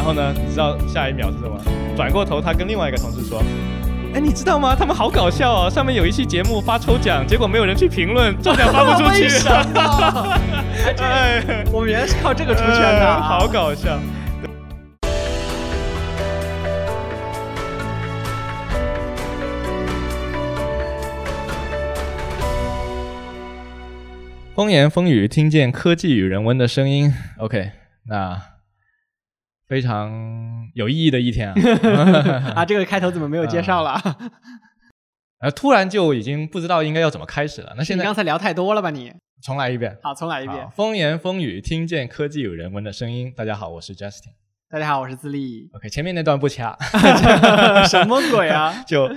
然后呢，你知道下一秒是什么？转过头，他跟另外一个同事说：“哎，你知道吗？他们好搞笑哦！上面有一期节目发抽奖，结果没有人去评论，中奖发不出去。” 哎，我们原来是靠这个出圈的啊，好搞笑。风言风语，听见科技与人文的声音。OK，那非常有意义的一天啊！啊，这个开头怎么没有介绍了？呃，突然就已经不知道应该要怎么开始了。那现在你刚才聊太多了吧？你重来一遍。好，重来一遍。风言风语，听见科技与人文的声音。大家好，我是 Justin。大家好，我是自立。OK，前面那段不掐。什么鬼啊？就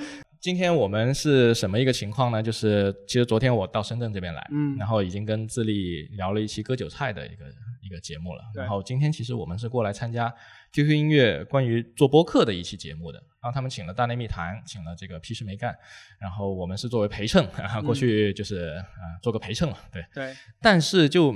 今天我们是什么一个情况呢？就是其实昨天我到深圳这边来，嗯然后已经跟自立聊了一期割韭菜的一个一个节目了。对然后今天其实我们是过来参加 QQ 音乐关于做播客的一期节目的。然后他们请了大内密谈，请了这个屁事没干，然后我们是作为陪衬，啊，过去就是啊、呃做个陪衬嘛，对。对，但是就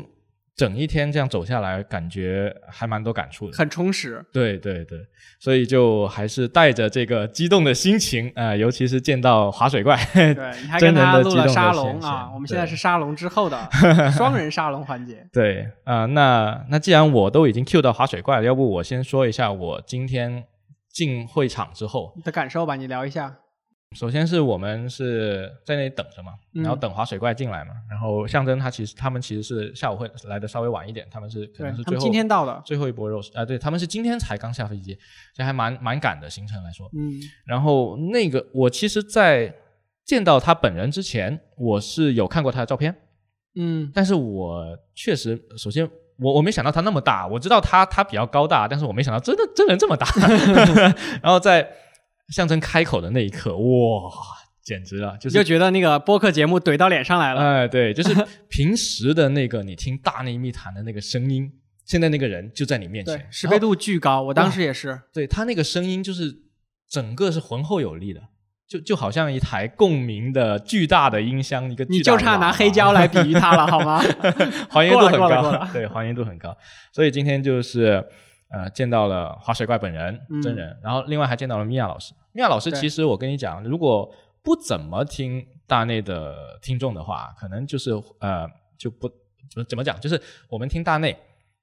整一天这样走下来，感觉还蛮多感触的。很充实。对对对，所以就还是带着这个激动的心情啊、呃尤其是见到滑水怪，对，你还跟他录了沙龙啊，我们现在是沙龙之后的 双人沙龙环节。对啊、那那既然我都已经 Q 到滑水怪了，要不我先说一下我今天进会场之后，你的感受吧，你聊一下。首先是我们是在那里等着嘛，嗯然后等滑水怪进来嘛，然后象征他其实他们其实是下午会来的稍微晚一点，他们是可能是最后他们今天到的。最后一波肉啊、对他们是今天才刚下飞机，这还蛮蛮赶的行程来说。嗯然后那个我其实，在见到他本人之前，我是有看过他的照片，嗯但是我确实，首先我我没想到他那么大，我知道他他比较高大，但是我没想到真的真人这么大。然后在象征开口的那一刻，哇，简直了，就就是觉得那个播客节目怼到脸上来了。哎，对，就是 平时的那个你听大内密谈的那个声音，现在那个人就在你面前对，，识别度巨高，我当时也是。对他那个声音就是整个是浑厚有力的，就就好像一台共鸣的巨大的音箱，一个你就差拿黑胶来比喻它了，好吗？还原度很高对，还原度很高。所以今天就是呃见到了滑水怪本人嗯真人，然后另外还见到了米娅老师。米娅老师其实我跟你讲，如果不怎么听大内的听众的话，可能就是呃就不怎么怎么讲，就是我们听大内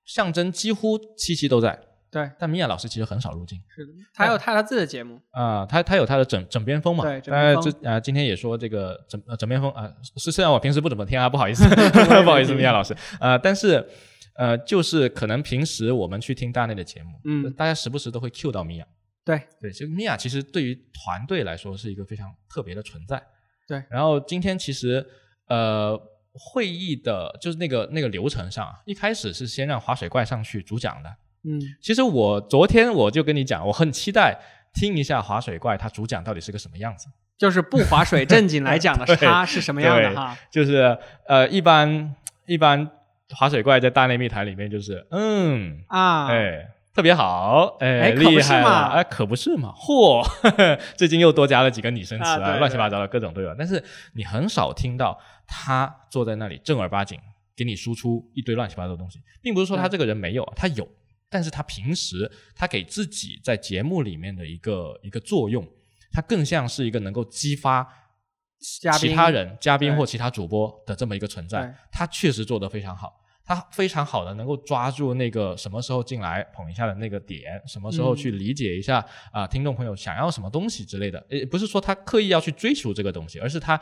象征几乎七期都在，对，但米娅老师其实很少入镜。是的，他有他他自己的节目。啊、他他有他的枕枕边风嘛？对枕边风这啊、今天也说这个枕呃枕边风啊、是虽然我平时不怎么听啊，不好意思，不好意思，米娅老师。呃，但是呃，就是可能平时我们去听大内的节目，嗯大家时不时都会 cue 到米娅。对对，就米娅其实对于团队来说是一个非常特别的存在。对然后今天其实呃会议的就是那个那个流程上啊，一开始是先让滑水怪上去主讲的。嗯，其实我昨天我就跟你讲，我很期待听一下滑水怪他主讲到底是个什么样子。就是不划水正经来讲的 对他是什么样的哈？就是呃，一般一般滑水怪在大内密谈里面就是嗯，啊，哎。特别好，哎，哎可不厉害嘛哎，可不是嘛，嚯，最近又多加了几个拟声词啊对乱七八糟的各种都有。但是你很少听到他坐在那里正儿八经给你输出一堆乱七八糟的东西，并不是说他这个人没有，他有，但是他平时他给自己在节目里面的一个一个作用，他更像是一个能够激发其他人、嘉宾或其他主播的这么一个存在，他确实做得非常好。他非常好的能够抓住那个什么时候进来捧一下的那个点，什么时候嗯去理解一下啊、听众朋友想要什么东西之类的。也不是说他刻意要去追求这个东西，而是他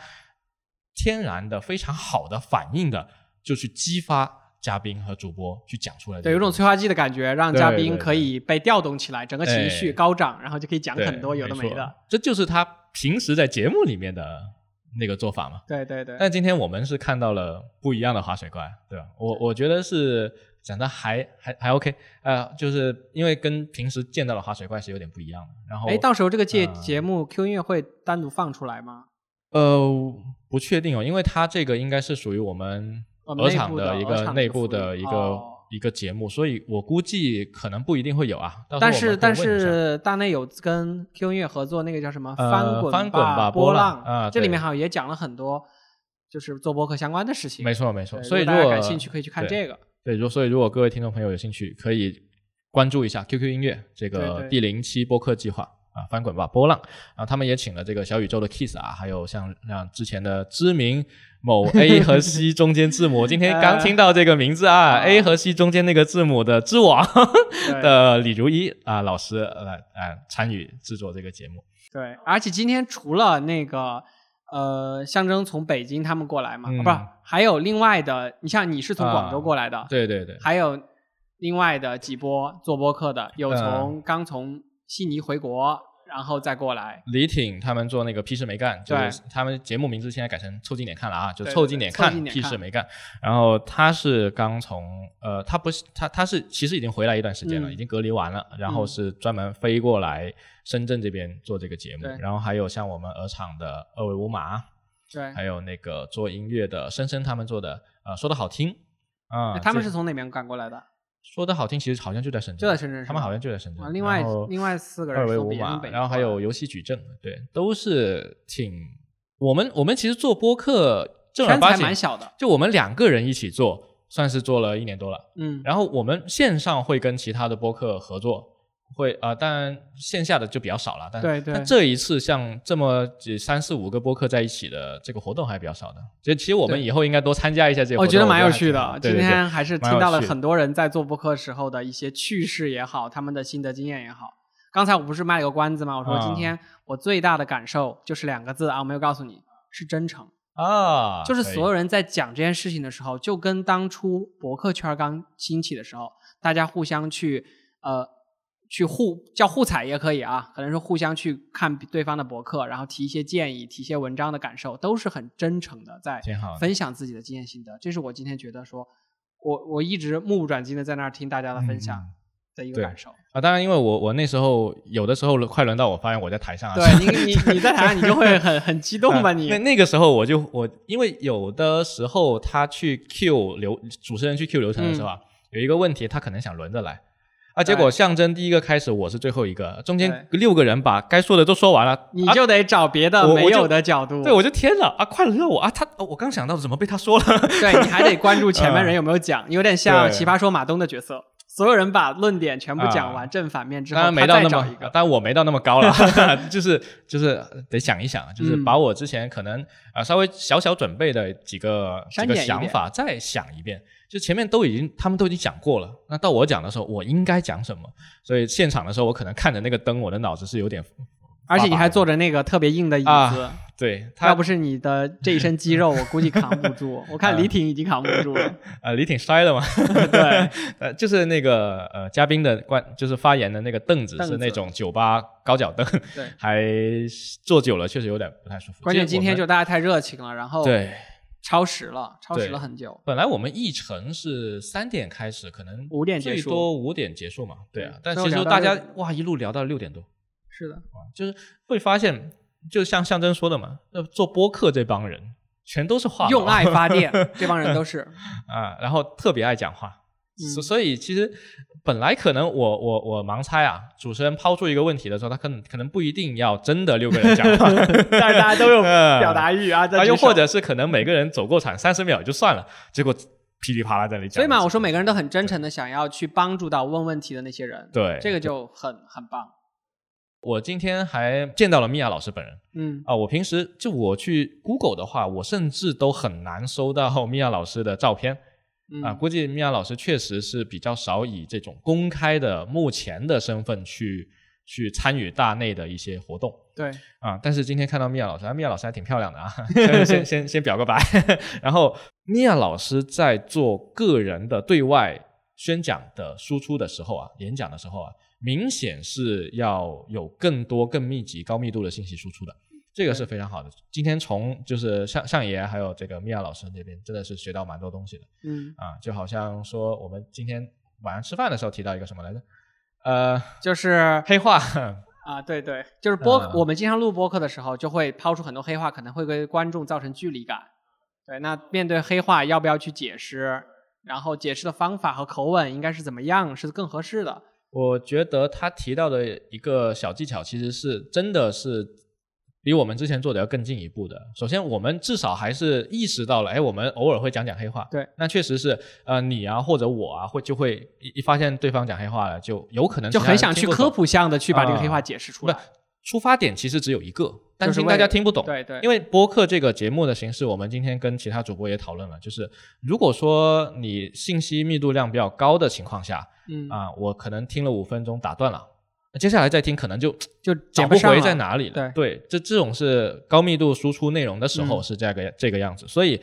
天然的非常好的反应的，就去激发嘉宾和主播去讲出来。对，有种催化剂的感觉，让嘉宾可以被调动起来，整个情绪哎高涨，然后就可以讲很多有的没的。这就是他平时在节目里面的那个做法嘛。对对对，但今天我们是看到了不一样的滑水怪，对吧？我我觉得是讲的还还还 OK，呃，就是因为跟平时见到的滑水怪是有点不一样的。然后，哎，到时候这个节呃节目 Q 音乐会单独放出来吗？呃不确定哦，因为它这个应该是属于我们哦鹅厂的一个内部的一个、哦一个节目，所以我估计可能不一定会有啊。但是但是大内有跟 Q 音乐合作那个叫什么呃翻滚翻滚吧波波浪啊这里面对好像也讲了很多，就是做播客相关的事情。没错没错，所以如果感兴趣可以去看这个。对，如所以如果各位听众朋友有兴趣，可以关注一下 QQ 音乐这个第零期播客计划啊，翻滚吧波浪然后，他们也请了这个小宇宙的 Kiss 啊，还有像像之前的知名某 A 和 C 中间字母，今天刚听到这个名字啊啊，A 和 C 中间那个字母的之王对的李如一啊老师来啊参与制作这个节目，对，而且今天除了那个呃象征从北京他们过来嘛，嗯不是还有另外的，你像你是从广州啊过来的，对对对，还有另外的几波做播客的，有嗯从、刚从悉尼回国，然后再过来，李挺他们做那个屁事没干，就是他们节目名字现在改成凑近点看了啊，就凑近点看屁事没干。然后他是刚从呃，他不是他他是其实已经回来一段时间了，嗯已经隔离完了，然后嗯是专门飞过来深圳这边做这个节目对。然后还有像我们鹅厂的二维五马，对，还有那个做音乐的深深他们做的呃说的好听啊，他们是从哪边赶过来的？说的好听，其实好像就在深圳，就在深圳他们好像就在深圳啊，。另外另外四个人二维五码，然后还有游戏矩阵，对，都是挺我们我们其实做播客正儿八经蛮小的，就我们两个人一起做，算是做了一年多了。嗯，然后我们线上会跟其他的播客合作，会啊、呃当然线下的就比较少了。但对对但这一次像这么几三四五个播客在一起的这个活动还比较少的，所以其实我们以后应该多参加一下这个活动，我觉得蛮有趣的。今天还是听到了很多人在做播客时候的一些趣事也好，他们的心得经验也好。刚才我不是卖了个关子吗？我说啊今天我最大的感受就是两个字啊，我没有告诉你，是真诚。啊，就是所有人在讲这件事情的时候，就跟当初博客圈刚兴起的时候，大家互相去呃去互叫互踩也可以啊，可能是互相去看对方的博客，然后提一些建议，提一些文章的感受，都是很真诚的在分享自己的经验心得。这是我今天觉得说，我我一直目不转睛的在那儿听大家的分享嗯的一个感受。啊，当然，因为我我那时候有的时候快轮到我发现我在台上啊，对你你你在台上你就会很很激动吧你？那那个时候我就我因为有的时候他去 Q 流主持人去 Q 流程的时候啊，有一个问题他可能想轮着来。啊！结果象征第一个开始，我是最后一个，中间六个人把该说的都说完了，啊你就得找别的没有的角度。对我就天了啊！快轮到我啊！他哦我刚想到怎么被他说了，对你还得关注 前面人有没有讲，有点像《奇葩说》马东的角色，所有人把论点全部讲啊完，正反面之后，当然没到那么一，个。当然我没到那么高了，就是就是得想一想，就是嗯把我之前可能啊、呃稍微小小准备的几个想法再想一遍，就前面都已经他们都已经讲过了，那到我讲的时候我应该讲什么？所以现场的时候我可能看着那个灯，我的脑子是有点而且你还坐着那个特别硬的椅子，啊对要不是你的这一身肌肉，我估计扛不住。我看李挺已经扛不住了。呃李挺摔了嘛，对，呃就是那个呃嘉宾的关就是发言的那个凳子是那种酒吧高脚凳，对还坐久了确实有点不太舒服。关键今天就大家太热情了，然后对。超时了，超时了很久。本来我们议程是三点开始，可能五点结束最多五点结束嘛。对啊，但其实大家哇一路聊到六点多是的，啊，就是会发现，就像象征说的嘛，那做播客这帮人全都是话痨用爱发电，这帮人都是。啊，然后特别爱讲话，所、嗯所以其实本来可能我我我盲猜啊，主持人抛出一个问题的时候，他可能可能不一定要真的六个人讲话，但是大家都有嗯表达欲啊，又或者是可能每个人走过场三十秒就算了，结果噼里啪啦在那里讲。所以嘛，我说每个人都很真诚的想要去帮助到问问题的那些人，对这个就很很棒。我今天还见到了米娅老师本人嗯，啊！我平时就我去 Google 的话，我甚至都很难搜到米娅老师的照片嗯啊。估计米娅老师确实是比较少以这种公开的目前的身份去去参与大内的一些活动对，啊。但是今天看到米娅老师，啊，米娅老师还挺漂亮的啊，先先先先表个白。然后米娅老师在做个人的对外宣讲的输出的时候啊，演讲的时候啊，明显是要有更多、更密集、高密度的信息输出的，这个是非常好的。今天从就是上上爷还有这个米娅老师那边，真的是学到蛮多东西的嗯，啊，就好像说我们今天晚上吃饭的时候提到一个什么来着？呃，就是黑话，啊，对对，就是播，嗯我们经常录播客的时候，就会抛出很多黑话，可能会给观众造成距离感。对，那面对黑话，要不要去解释？然后解释的方法和口吻应该是怎么样，是更合适的。我觉得他提到的一个小技巧，其实是真的是比我们之前做的要更进一步的。首先，我们至少还是意识到了，哎，我们偶尔会讲讲黑话。对，那确实是，呃，你啊或者我啊，会就会一一发现对方讲黑话了，就有可能就很想去科普。普向的去把这个啊黑话解释出不来。出发点其实只有一个，担心就是大家听不懂。对对，因为播客这个节目的形式，我们今天跟其他主播也讨论了，就是如果说你信息密度量比较高的情况下，嗯啊，我可能听了五分钟打断了，那接下来再听可能就 就 找不回在哪里了。对这这种是高密度输出内容的时候嗯是这个、这个样子，所以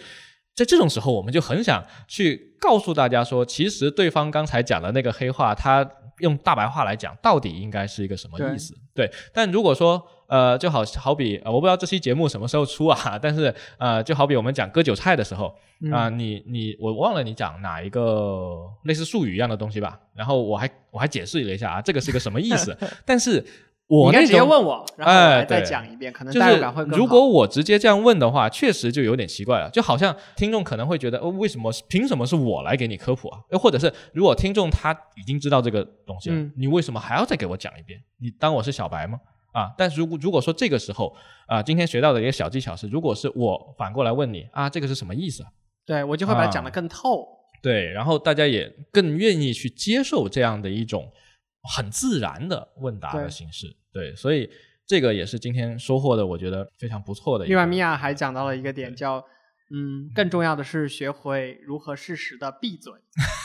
在这种时候，我们就很想去告诉大家说，其实对方刚才讲的那个黑话，他用大白话来讲，到底应该是一个什么意思？对，但如果说呃，就好好比、呃我不知道这期节目什么时候出啊，但是呃，就好比我们讲割韭菜的时候嗯啊、你你我忘了你讲哪一个类似术语一样的东西吧，然后我还我还解释了一下啊，这个是个什么意思，但是你应该直接我那种问我，然后我再对讲一遍，可能就是。如果我直接这样问的话，确实就有点奇怪了，就好像听众可能会觉得，哦，为什么凭什么是我来给你科普啊？又或者是如果听众他已经知道这个东西了，嗯你为什么还要再给我讲一遍？你当我是小白吗？啊，但是如果如果说这个时候啊，今天学到的一个小技巧是，如果是我反过来问你啊，这个是什么意思啊？对我就会把它啊讲得更透。对，然后大家也更愿意去接受这样的一种很自然的问答的形式。对，所以这个也是今天收获的，我觉得非常不错的一个。另外，米娅还讲到了一个点，叫嗯，更重要的是学会如何适时的闭嘴，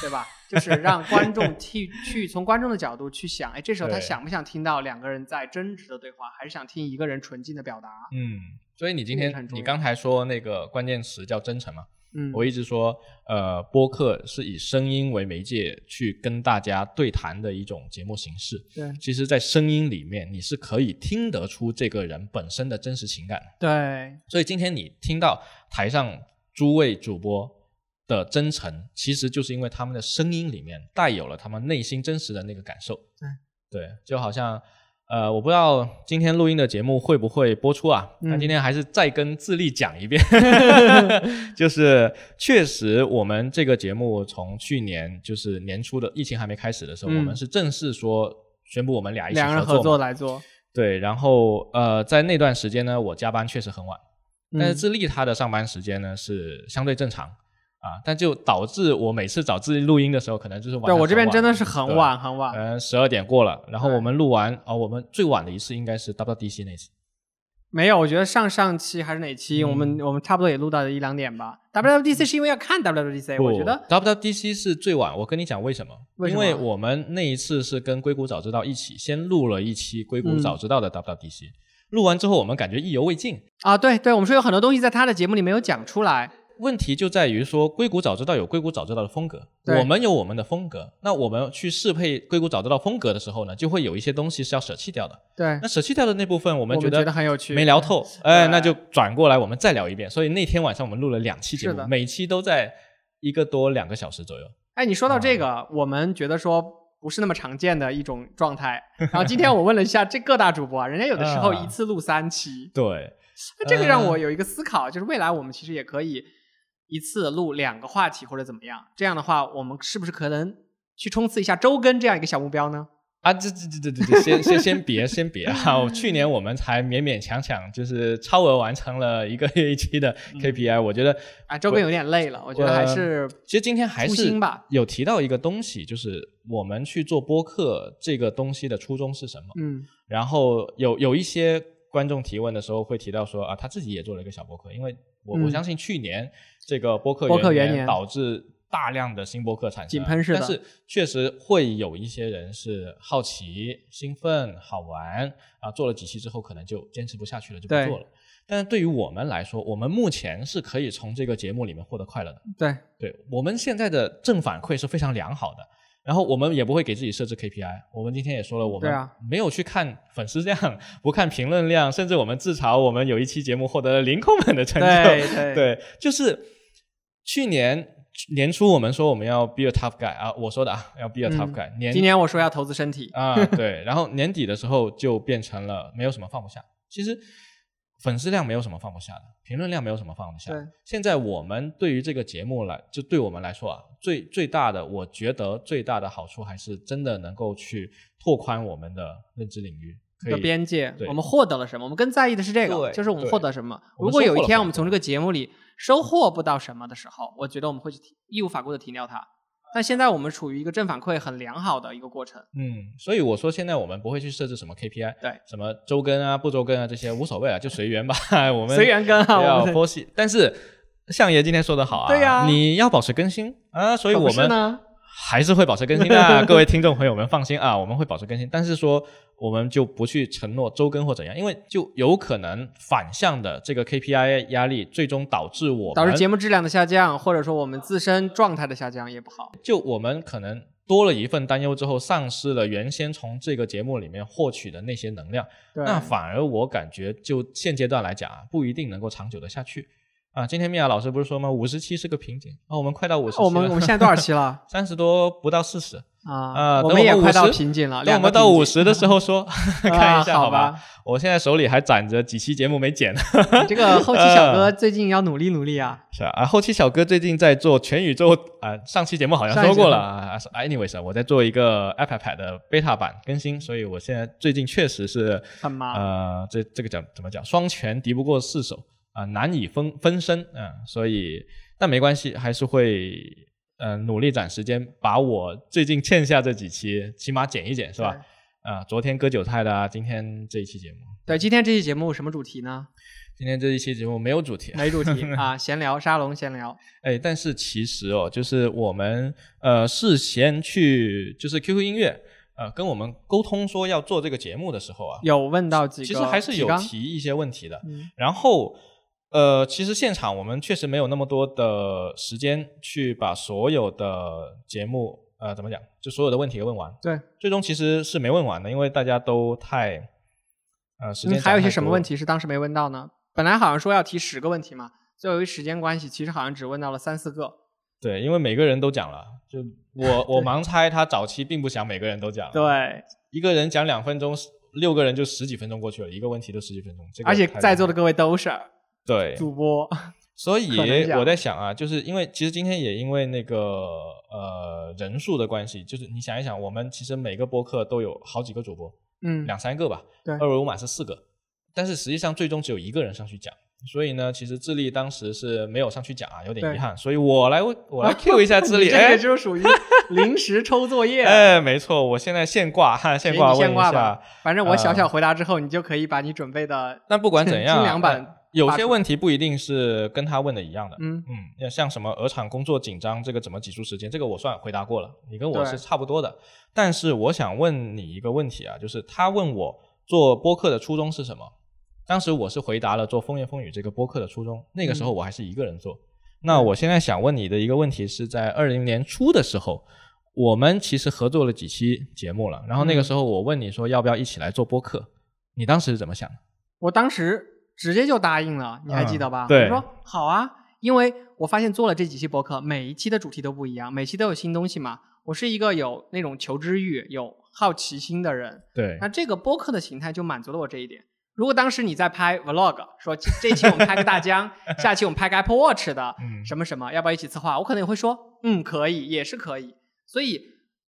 对吧？就是让观众 去去从观众的角度去想，哎，这时候他想不想听到两个人在争执的对话，还是想听一个人纯净的表达？嗯，所以你今天你刚才说那个关键词叫真诚嘛？嗯，我一直说，呃，播客是以声音为媒介去跟大家对谈的一种节目形式。对其实，在声音里面，你是可以听得出这个人本身的真实情感的。对所以今天你听到台上诸位主播的真诚，其实就是因为他们的声音里面带有了他们内心真实的那个感受。对对，就好像呃，我不知道今天录音的节目会不会播出啊？那、嗯今天还是再跟自立讲一遍，就是确实我们这个节目从去年就是年初的疫情还没开始的时候，嗯我们是正式说宣布我们俩一起两个人合合作来做，对，然后呃，在那段时间呢，我加班确实很晚。但是嗯自立他的上班时间呢是相对正常啊，但就导致我每次找自己录音的时候，可能就是晚对我这边真的是很晚很晚，可能十二点过了，然后我们录完哦，我们最晚的一次应该是 WDC 那次，没有，我觉得上上期还是哪期，嗯我们我们差不多也录到一两点吧。WWDC 是因为要看 WWDC，我觉得 WWDC 是最晚。我跟你讲为什么？为什么因为我们那一次是跟硅谷早知道一起先录了一期硅谷嗯早知道的 WWDC，、录完之后我们感觉意犹未尽。啊，对对，我们说有很多东西在他的节目里没有讲出来，问题就在于说，硅谷早知道有硅谷早知道的风格，我们有我们的风格。那我们去适配硅谷早知道风格的时候呢，就会有一些东西是要舍弃掉的。对那，舍弃掉的那部分，我们觉得很有趣，没聊透，哎，那就转过来我们再聊一遍。所以那天晚上我们录了两期节目，每期都在一个多两个小时左右。哎，你说到啊这个，我们觉得说不是那么常见的一种状态。然后今天我问了一下这各大主播啊，人家有的时候啊一次录三期，对，那这个让我有一个思考，就是未来我们其实也可以一次录两个话题或者怎么样。这样的话，我们是不是可能去冲刺一下周更这样一个小目标呢？啊，这这这这这这，先先先别先别啊！我去年我们才勉勉强强就是超额完成了一个月一期的嗯 KPI，、我觉得啊，周更有点累了，我觉得还是其实今天还是有提到一个东西，就是我们去做播客这个东西的初衷是什么。嗯然后有有一些观众提问的时候会提到说啊，他自己也做了一个小播客，因为我、嗯。我相信去年这个播客播客元年年导致大量的新播客产生，井喷式的。但是确实会有一些人是好奇、兴奋、好玩啊，做了几期之后可能就坚持不下去了，就不做了。但是对于我们来说，我们目前是可以从这个节目里面获得快乐的。对，对我们现在的正反馈是非常良好的，然后我们也不会给自己设置 KPI。我们今天也说了，我们没有去看粉丝量，不看评论量，甚至我们自嘲我们有一期节目获得了零 comment 的成就。对就是去年年初我们说我们要 be a tough guy 啊，我说的啊，要 be a tough 嗯 guy、年今年我说要投资身体，啊，对，然后年底的时候就变成了没有什么放不下。其实粉丝量没有什么放不下的，评论量没有什么放不下的对。现在我们对于这个节目来，就对我们来说啊，最最大的，我觉得最大的好处还是真的能够去拓宽我们的认知领域，的边界，对我们获得了什么？我们更在意的是这个，对就是我们获得什么。如果有一天我们从这个节目里收获不到什么的时候，我觉得我们会去停义无反顾的停掉它。但现在我们处于一个正反馈很良好的一个过程。嗯，所以我说现在我们不会去设置什么 KPI，对，什么周更啊、不周更啊这些无所谓啊，就随缘吧。我们随缘更啊，要我们的佛系，但是相爷今天说的好啊，对呀你要保持更新啊，所以我们呢，还是会保持更新的啊，各位听众朋友们放心啊，我们会保持更新，但是说我们就不去承诺周更或怎样，因为就有可能反向的这个 KPI 压力，最终导致我们导致节目质量的下降，或者说我们自身状态的下降也不好。就我们可能多了一份担忧之后，丧失了原先从这个节目里面获取的那些能量，那反而我感觉就现阶段来讲啊，不一定能够长久的下去啊。今天米娅老师不是说吗？五十期是个瓶颈啊，我们快到五十期，我们我们现在多少期了 三十多不到四十。啊？呃我们们也快到瓶颈了，等我们到五十的时候说，看啊一下好吧。？我现在手里还攒着几期节目没剪，你这个后期小哥最近要努力努力啊。是啊。啊后期小哥最近在做全宇宙啊、上期节目好像说过了啊。anyways，啊我在做一个 iPad 的 beta 版更新，所以我现在最近确实是很忙。呃，这这个讲怎么讲？双拳敌不过四手啊、难以分分身啊、所以但没关系，还是会呃努力攒时间，把我最近欠下这几期起码剪一剪，是吧？对啊、昨天割韭菜的啊，今天这一期节目，对，今天这期节目什么主题呢？今天这一期节目没有主题，没主题 啊，闲聊沙龙闲聊。哎，但是其实哦，就是我们呃事先去就是 QQ 音乐呃跟我们沟通说要做这个节目的时候啊，有问到几个其实还是有提一些问题的。嗯然后呃，其实现场我们确实没有那么多的时间去把所有的节目呃怎么讲，就所有的问题给问完。对，最终其实是没问完的，因为大家都太呃时间、嗯，还有一些什么问题？是当时没问到呢？本来好像说要提十个问题嘛，最后由于时间关系，其实好像只问到了三四个。对，因为每个人都讲了，就我 我盲猜他早期并不想每个人都讲，，对，一个人讲两分钟，六个人就十几分钟过去了，一个问题都十几分钟，这个而且在座的各位都是对。主播，所以我在想啊，就是因为其实今天也因为那个呃人数的关系，就是你想一想，我们其实每个播客都有好几个主播，嗯，两三个吧，对。二维码是四个，但是实际上最终只有一个人上去讲，所以呢，其实智利当时是没有上去讲啊，有点遗憾，所以我来我来 Q 一下智利，哎个就属于临时抽作业。哎，没错，我现在现挂哈，现挂问一先挂吧。下，，反正我小呃小回答之后，你就可以把你准备的，那不管怎样啊，精良版呃有些问题不一定是跟他问的一样的，嗯，嗯，要像什么鹅厂工作紧张，这个怎么挤出时间，这个我算回答过了，你跟我是差不多的。但是我想问你一个问题啊，就是他问我做播客的初衷是什么？当时我是回答了做风言风语这个播客的初衷，那个时候我还是一个人做。那我现在想问你的一个问题是在二零年初的时候，我们其实合作了几期节目了，然后那个嗯时候我问你说要不要一起来做播客，你当时是怎么想的？我当时直接就答应了，你还记得吧？嗯对我说好啊，因为我发现做了这几期博客，每一期的主题都不一样，每期都有新东西嘛。我是一个有那种求知欲、有好奇心的人，对那这个播客的形态就满足了我这一点。如果当时你在拍 vlog，说这这期我们拍个大疆，下期我们拍个 Apple Watch 的，嗯什么什么，要不要一起策划？我可能也会说，嗯，可以，也是可以。所以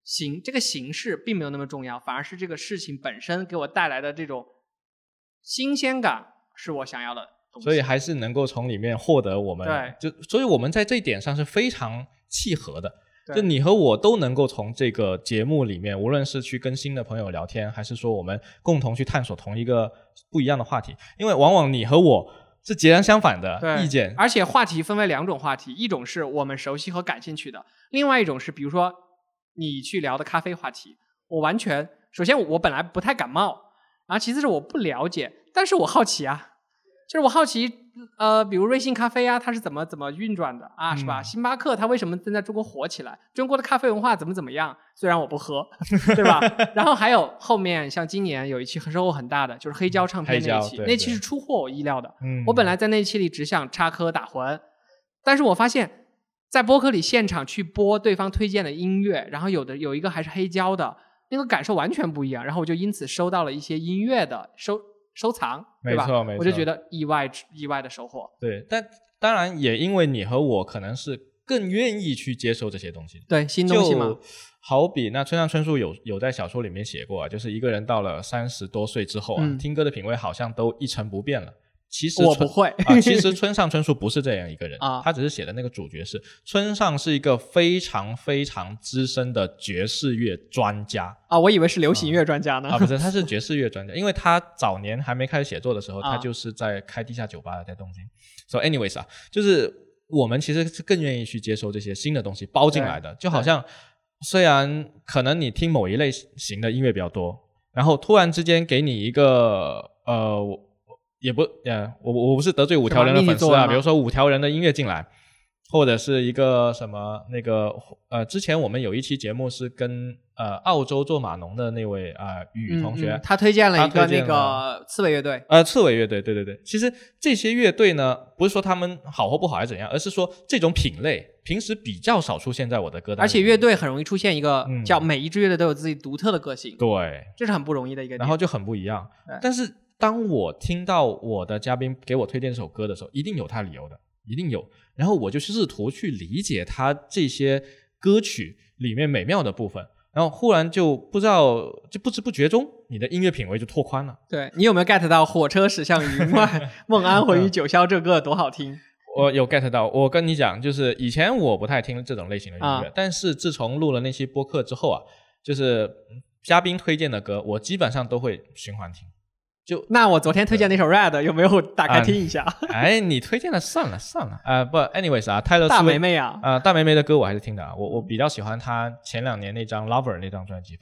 形这个形式并没有那么重要，反而是这个事情本身给我带来的这种新鲜感是我想要的东西。所以还是能够从里面获得我们对就，所以我们在这一点上是非常契合的。就你和我都能够从这个节目里面，无论是去跟新的朋友聊天，还是说我们共同去探索同一个不一样的话题，因为往往你和我是截然相反的意见。而且话题分为两种话题，一种是我们熟悉和感兴趣的，另外一种是比如说你去聊的咖啡话题，我完全首先我本来不太感冒，然后其次是我不了解，但是我好奇啊，就是我好奇。呃，比如瑞幸咖啡啊，它是怎么怎么运转的啊，是吧？嗯星巴克它为什么正在中国火起来？中国的咖啡文化怎么怎么样？虽然我不喝，对吧？然后还有后面像今年有一期收获很大的，就是黑胶唱片那一期，胶对对那期是出乎我意料的。嗯我本来在那一期里只想插科打诨，但是我发现，在播客里现场去播对方推荐的音乐，然后有的有一个还是黑胶的，那个感受完全不一样。然后我就因此收到了一些音乐的收收藏，对吧？没错没错我就觉得意外意外的收获。对，但当然也因为你和我可能是更愿意去接受这些东西。对新东西嘛，好比那村上春树有有在小说里面写过啊，就是一个人到了三十多岁之后啊，嗯听歌的品味好像都一成不变了。其实我不会啊，其实村上春树不是这样一个人啊他只是写的那个主角是村上是一个非常非常资深的爵士乐专家啊，我以为是流行乐专家呢。啊，不是，他是爵士乐专家，因为他早年还没开始写作的时候，啊他就是在开地下酒吧的，在东京。So anyways 啊，就是我们其实是更愿意去接受这些新的东西包进来的，就好像虽然可能你听某一类型的音乐比较多，然后突然之间给你一个呃，我也不呃，我我不是得罪五条人的粉丝啊，比如说五条人的音乐进来。或者是一个什么那个呃，之前我们有一期节目是跟呃澳洲做码农的那位啊、呃、雨同学，嗯嗯他推荐了一个那个刺猬乐队，呃，刺猬乐队，对对对，其实这些乐队呢，不是说他们好或不好还是怎样，而是说这种品类平时比较少出现在我的歌单。而且乐队很容易出现一个嗯叫每一支乐队都有自己独特的个性，对，这是很不容易的一个点。然后就很不一样。但是当我听到我的嘉宾给我推荐这首歌的时候，一定有他理由的，一定有。然后我就试图去理解他这些歌曲里面美妙的部分，然后忽然就不知道，就不知不觉中，你的音乐品味就拓宽了。对你有没有 get 到“火车驶向云外，梦安回于九霄”这歌多好听？我有 get 到，我跟你讲，就是以前我不太听这种类型的音乐，啊但是自从录了那期播客之后啊，就是嗯嘉宾推荐的歌，我基本上都会循环听。就那我昨天推荐那首《Red》有没有打开听一下？哎，你推荐了算了算了啊、不，anyways 啊，泰勒大斯威梅梅啊，啊、大梅梅的歌我还是听的啊，我我比较喜欢她前两年那张《Lover》那张专辑，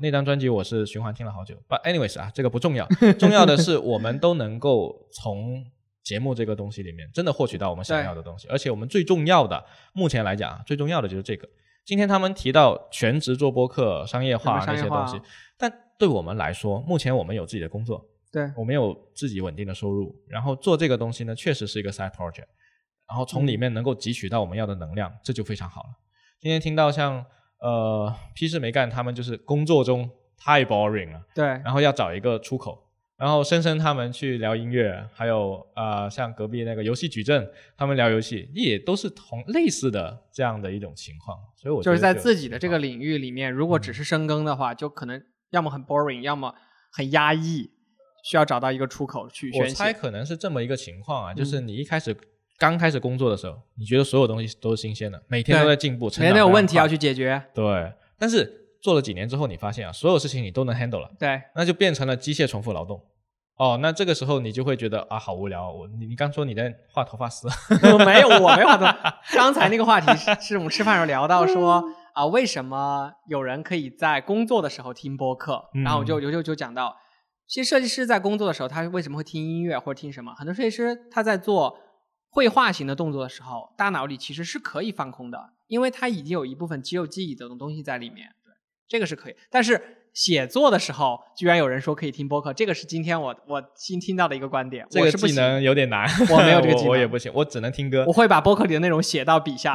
那张专辑我是循环听了好久。But anyways 啊，这个不重要，重要的是我们都能够从节目这个东西里面真的获取到我们想要的东西，而且我们最重要的，目前来讲啊最重要的就是这个。今天他们提到全职做播客、商业化什么商业化那些东西，但对我们来说，目前我们有自己的工作，对，我没有自己稳定的收入，然后做这个东西呢，确实是一个 side project，然后从里面能够汲取到我们要的能量，这就非常好了。今天听到像呃批示没干，他们就是工作中太 boring 了，对，然后要找一个出口。然后深深他们去聊音乐，还有呃像隔壁那个游戏矩阵，他们聊游戏，也都是同类似的这样的一种情况。所以我觉得就是在自己的这个领域里面，如果只是深耕的话，就可能要么很 boring，要么很压抑，需要找到一个出口去我宣泄。猜可能是这么一个情况啊，嗯就是你一开始刚开始工作的时候，你觉得所有东西都是新鲜的，每天都在进步，成每天长非常都有问题要去解决。对，但是做了几年之后，你发现啊，所有事情你都能 handle 了，对，那就变成了机械重复劳动。哦，那这个时候你就会觉得啊，好无聊。我你你刚说你在画头发丝，没有，我没画头发。刚才那个话题是是我们吃饭时候聊到说啊，为什么有人可以在工作的时候听播客？嗯然后我就就就就讲到，其实设计师在工作的时候，他为什么会听音乐或者听什么？很多设计师他在做绘画型的动作的时候，大脑里其实是可以放空的，因为他已经有一部分肌肉记忆的东西在里面。对，这个是可以。但是写作的时候，居然有人说可以听播客，这个是今天我我新听到的一个观点。这个技我是不行，能有点难，我没有这个 技能我，我也不行，我只能听歌我。会把播客里的内容写到笔下。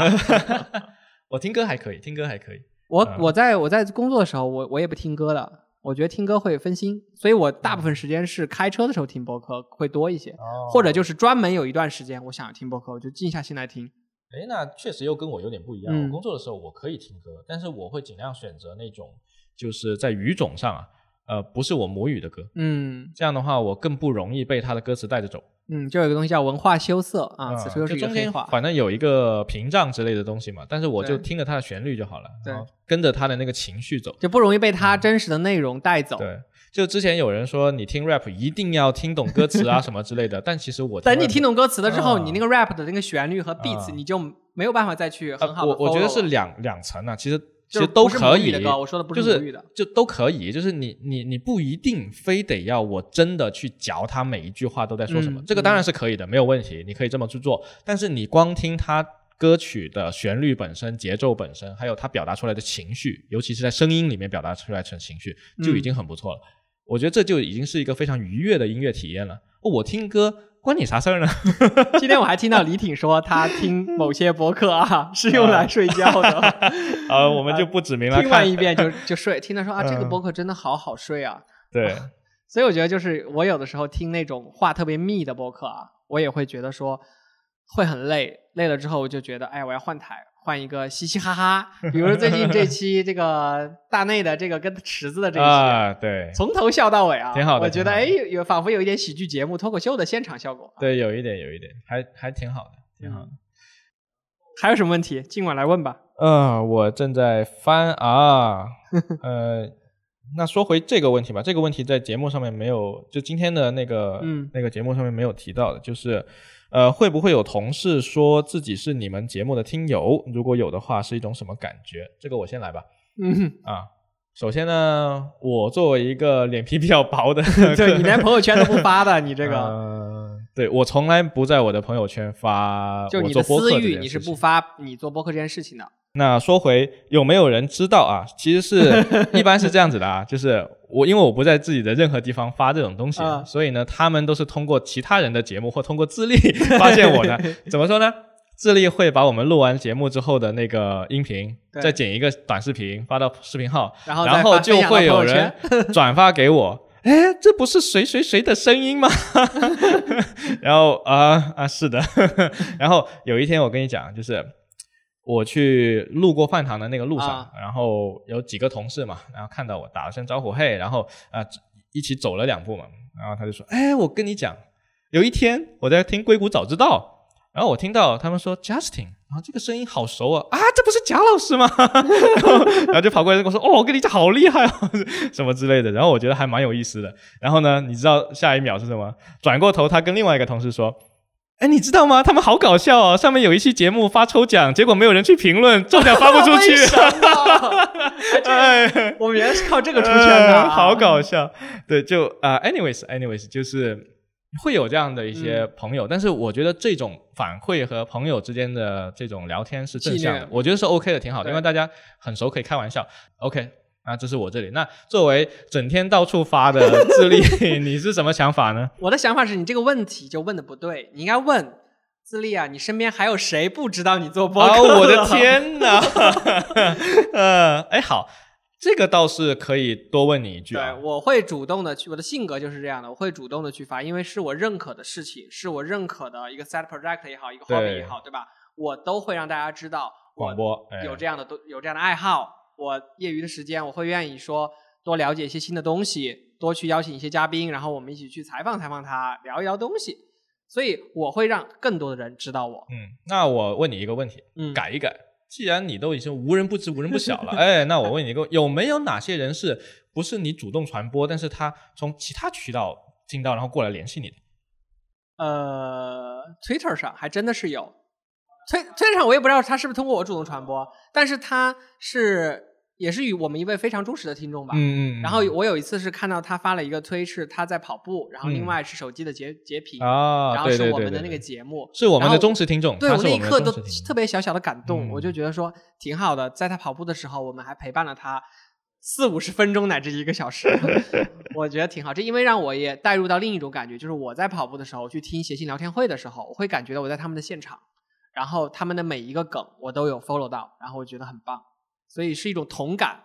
我听歌还可以，听歌还可以。我嗯我在我在工作的时候，我我也不听歌的，我觉得听歌会分心，所以我大部分时间是开车的时候听播客会多一些，哦或者就是专门有一段时间我想要听播客，我就静下心来听。哎，那确实又跟我有点不一样。嗯我工作的时候我可以听歌，但是我会尽量选择那种就是在语种上啊，呃，不是我母语的歌。嗯这样的话，我更不容易被它的歌词带着走。嗯，就有一个东西叫文化羞涩啊，嗯此处又是就中间一个黑话。反正有一个屏障之类的东西嘛，但是我就听着它的旋律就好了，对然后跟着它的那个情绪走。就不容易被它真实的内容带走。嗯对，就之前有人说你听 rap 一定要听懂歌词啊什么之类的，但其实我等你听懂歌词了之后，嗯你那个 rap 的那个旋律和 beats，、嗯你就没有办法再去呃很好的、我我觉得是，两两层啊，其实其实都可以的，我说的不就是。就都可以，就是你你你不一定非得要我真的去嚼他每一句话都在说什么，嗯这个当然是可以的，没有问题，你可以这么去做。但是你光听他歌曲的旋律本身、节奏本身，还有他表达出来的情绪，尤其是在声音里面表达出来的情绪，就已经很不错了。我觉得这就已经是一个非常愉悦的音乐体验了。哦我听歌关你啥事儿呢？今天我还听到李挺说，他听 某些博客啊是用来睡觉的。呃，我们就不指名了，听完一遍就就睡，听他说啊，这个嗯播客真的好好睡啊。对。所以我觉得就是我有的时候听那种话特别密的播客啊，我也会觉得说会很累，累了之后我就觉得哎，我要换台，换一个嘻嘻哈哈，比如最近这期这个 大内的这个跟池子的这一期，啊，对从头笑到尾啊，挺好的我觉得哎，有仿佛有一点喜剧节目、脱口秀的现场效果。，对，有一点有一点，还还挺好的，挺好的。还有什么问题？尽管来问吧。嗯、我正在翻啊，呃，那说回这个问题吧，这个问题在节目上面没有，就今天的那个、嗯那个节目上面没有提到的，就是呃，会不会有同事说自己是你们节目的听友？如果有的话，是一种什么感觉？这个我先来吧。嗯，啊，首先呢，我作为一个脸皮比较薄的 对你连朋友圈都不发的，你这个、呃，对我从来不在我的朋友圈发就你的我做播客私域，你是不发你做播客这件事情的。那说回有没有人知道啊？其实是 一般是这样子的啊，就是我因为我不在自己的任何地方发这种东西，啊所以呢，他们都是通过其他人的节目或通过自立发现我的。怎么说呢？自立会把我们录完节目之后的那个音频，对再剪一个短视频发到视频号，然后然后就会有人 转发给我。哎，这不是谁谁谁的声音吗？然后啊啊，是的。然后有一天我跟你讲，就是我去路过饭堂的那个路上，啊然后有几个同事嘛，然后看到我打了声招呼，嘿，然后啊、一起走了两步嘛，然后他就说，哎，我跟你讲，有一天我在听硅谷早知道，然后我听到他们说 Justin。然后，这个声音好熟啊！啊，这不是贾老师吗？然后，然后就跑过来跟我说：“哦，我跟你讲，好厉害哦，什么之类的。”然后我觉得还蛮有意思的。然后呢，你知道下一秒是什么？转过头，他跟另外一个同事说：“哎，你知道吗？他们好搞笑哦！上面有一期节目发抽奖，结果没有人去评论，中奖发不出去 我们原来是靠这个出圈的、啊呃好搞笑。对，就啊、a n y w a y s anyways，就是会有这样的一些嗯朋友，但是我觉得这种反馈和朋友之间的这种聊天是正向的，我觉得是 OK 的，挺好的，因为大家很熟，可以开玩笑。OK。啊，这是我这里。那作为整天到处发的智利，你是什么想法呢？我的想法是你这个问题就问的不对，你应该问自立啊，你身边还有谁不知道你做播客？哦，我的！天哪！呃，哎，好，这个倒是可以多问你一句对，啊。我会主动的去，我的性格就是这样的，我会主动的去发，因为是我认可的事情，是我认可的一个 side project 也好，一个 hobby 也好，对吧？我都会让大家知道我广播哎有这样的都有这样的爱好，我业余的时间我会愿意说多了解一些新的东西，多去邀请一些嘉宾，然后我们一起去采访采访他，聊一聊东西。所以我会让更多的人知道我。嗯，那我问你一个问题，嗯，改一改。既然你都已经无人不知、无人不晓了，哎，那我问你一个，有没有哪些人是不是你主动传播，但是他从其他渠道听到，然后过来联系你的？呃，Twitter 上还真的是有，推 Twitter 上我也不知道他是不是通过我主动传播，但是他是也是与我们一位非常忠实的听众吧。嗯然后我有一次是看到他发了一个推，是他在跑步，然后另嗯外是手机的截截屏，啊，然后是我们的那个节目。是我们的忠实听众，对我那一刻都特别小小的感动，嗯我就觉得说挺好的。在他跑步的时候，我们还陪伴了他四五十分钟乃至一个小时，我觉得挺好。这因为让我也带入到另一种感觉，就是我在跑步的时候去听谐星聊天会的时候，我会感觉到我在他们的现场，然后他们的每一个梗我都有 follow 到，然后我觉得很棒，所以是一种同感。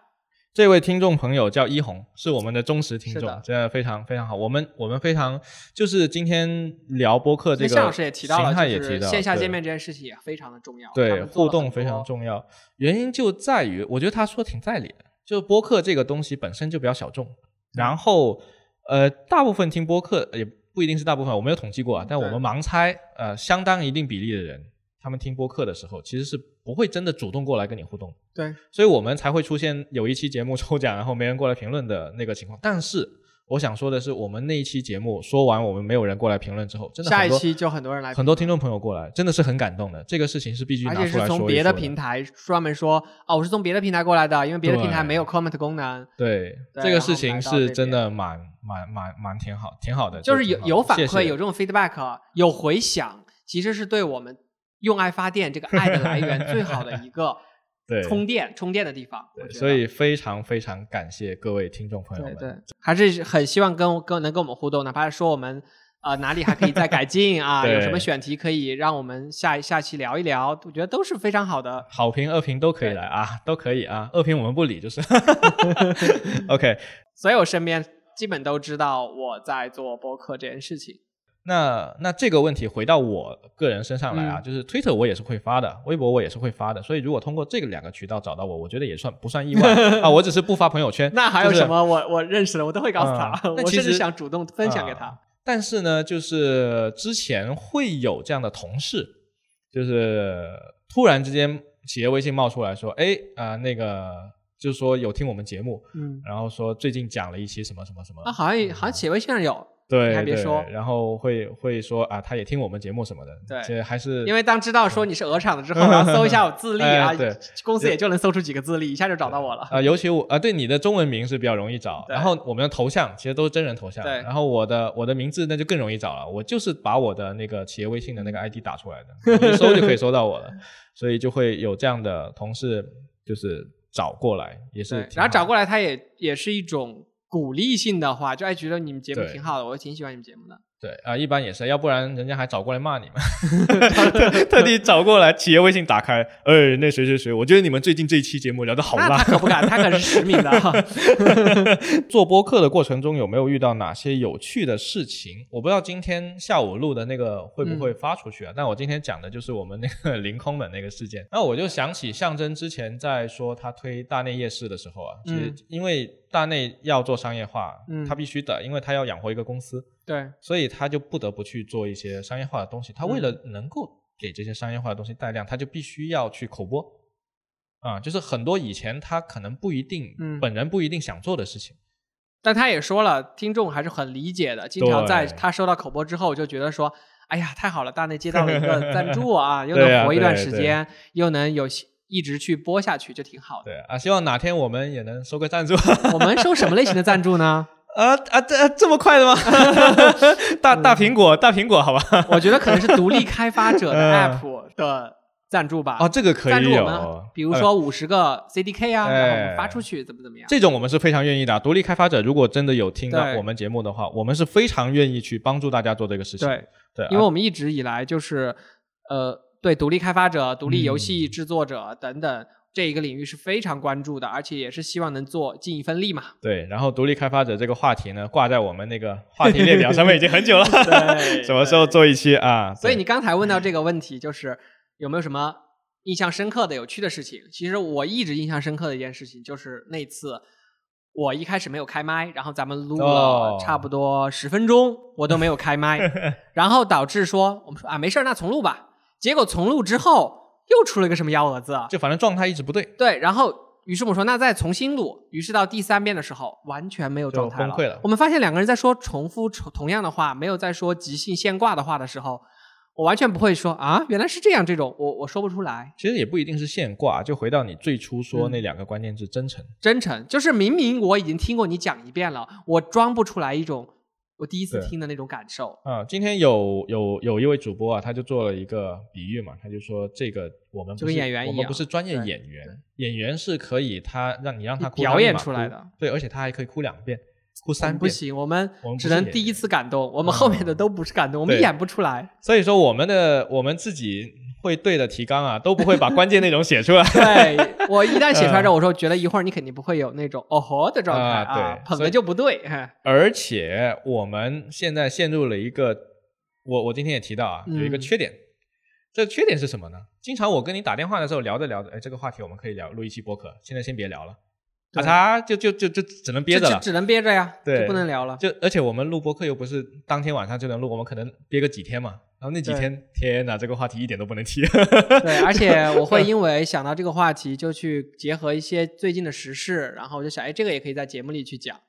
这位听众朋友叫一红，是我们的忠实听众真的非常非常好。我们我们非常就是今天聊播客这夏老师也提到了，就是也提到对线下见面这件事情也非常的重要，对，互动非常重要。原因就在于，我觉得他说挺在理的，就播客这个东西本身就比较小众，嗯然后呃，大部分听播客也不一定是大部分，我没有统计过啊，但我们盲猜，呃，相当一定比例的人，他们听播客的时候，其实是不会真的主动过来跟你互动，对，所以我们才会出现有一期节目抽奖，然后没人过来评论的那个情况。但是我想说的是，我们那一期节目说完，我们没有人过来评论之后，真的下一期就很多人来很多听众朋友过来，真的是很感动的。这个事情是必须拿出来说一是从别的平台专门说，哦，我是从别的平台过来的，因为别的平台没有 comment 功能，对对这个事情是真的蛮蛮蛮蛮挺好，挺好的，就是有有反馈，谢谢。有这种 feedback，有回响，其实是对我们用爱发电这个爱的来源最好的一个 对充电充电的地方。对，所以非常非常感谢各位听众朋友们。对对，还是很希望跟跟能跟我们互动，哪怕是说我们呃哪里还可以再改进啊，有什么选题可以让我们下下期聊一聊，我觉得都是非常好的。好评、恶评都可以来啊，都可以啊，恶评我们不理，就是 OK。所以我身边基本都知道我在做播客这件事情。那那这个问题回到我个人身上来啊，嗯就是 Twitter 我也是会发的，微博我也是会发的，所以如果通过这个两个渠道找到我，我觉得也算不算意外 啊？我只是不发朋友圈，那还有就是什么我我认识的我都会告诉他，我甚至想主动分享给他。啊但是呢，就是之前会有这样的同事，就是突然之间企业微信冒出来说，哎啊、那个就是说有听我们节目，嗯，然后说最近讲了一期什么什么什么，啊，好像好像企业微信上有，对，你还别说然后会会说啊，他也听我们节目什么的，对还是因为当知道说你是鹅厂的之后，然后搜一下我自立 啊哎对，公司也就能搜出几个自立，一下就找到我了。啊、尤其我啊，对你的中文名是比较容易找，然后我们的头像其实都是真人头像，对然后我的我的名字那就更容易找了，我就是把我的那个企业微信的那个 ID 打出来的，你一搜就可以搜到我了，所以就会有这样的同事就是找过来，也是然后找过来，他也也是一种鼓励性的话，就哎觉得你们节目挺好的，我挺喜欢你们节目的。对啊、一般也是，要不然人家还找过来骂你们，特 特地找过来，企业微信打开，哎，那谁谁谁，我觉得你们最近这一期节目聊得好那烂他，可不敢，他可是实名的哈。做播客的过程中有没有遇到哪些有趣的事情？我不知道今天下午录的那个会不会发出去啊？但我今天讲的就是我们那个凌空的那个事件。那我就想起象征之前在说他推大内夜市的时候啊，其实嗯因为大内要做商业化，嗯。他必须的，因为他要养活一个公司，对，所以他就不得不去做一些商业化的东西。他为了能够给这些商业化的东西带量，他就必须要去口播。啊，就是很多以前他可能不一定，嗯。本人不一定想做的事情。但他也说了，听众还是很理解的，经常在他收到口播之后就觉得说，哎呀，太好了，大内接到了一个赞助啊，又能活一段时间，又能有一直去播下去，就挺好的。对啊，希望哪天我们也能收个赞助。我们收什么类型的赞助呢？啊啊，这这么快的吗？大大苹果，大苹果，好吧？我觉得可能是独立开发者的嗯 app 的赞助吧。哦，这个可以有赞助我们，，比如呃说五十个 CDK 啊，哎然后我们发出去，怎么怎么样？这种我们是非常愿意的啊。独立开发者如果真的有听到我们节目的话，我们是非常愿意去帮助大家做这个事情。对，对啊，因为我们一直以来就是呃，对独立开发者、独立游嗯戏制作者等等这一个领域是非常关注的，而且也是希望能做尽一份力嘛。对，然后独立开发者这个话题呢，挂在我们那个话题列表上面已经很久了。对什么时候做一期啊？所以你刚才问到这个问题，就是有没有什么印象深刻的、有趣的事情？其实我一直印象深刻的一件事情，就是那次我一开始没有开麦，然后咱们录了哦差不多十分钟，我都没有开麦，然后导致说我们说啊没事儿，那重录吧。结果重录之后又出了一个什么幺蛾子，就反正状态一直不对，对，然后于是我们说那再重新录，于是到第三遍的时候完全没有状态了崩溃了我们发现两个人在说重复重同样的话，没有在说即兴现挂的话的时候，我完全不会说啊原来是这样，这种我我说不出来。其实也不一定是现挂。就回到你最初说嗯那两个关键字，真诚。真诚就是明明我已经听过你讲一遍了，我装不出来一种我第一次听的那种感受。啊，今天有有有一位主播啊，他就做了一个比喻嘛，他就说这个我们不是就跟演员一我们不是专业演员，演员是可以他让你让他哭，表演出来的，对，而且他还可以哭两遍，哭三遍，不行，我们只能第一次感动，我们后面的都不是感动，我们演不出来。所以说我们的我们自己会对的提纲啊，都不会把关键内容写出来。对我一旦写出来之后，我说觉得一会儿你肯定不会有那种哦吼的状态啊对捧的就不对。嘿而且我们现在陷入了一个，我我今天也提到啊，有一个嗯缺点。这缺点是什么呢？经常我跟你打电话的时候聊着聊着，哎，这个话题我们可以聊录一期播客，现在先别聊了，对啊嚓，就就就就只能憋着了。只只能憋着呀，对就不能聊了。就而且我们录播客又不是当天晚上就能录，我们可能憋个几天嘛。然后那几天，天哪，这个话题一点都不能提。对，而且我会因为想到这个话题，就去结合一些最近的时事，然后我就想，哎，这个也可以在节目里去讲。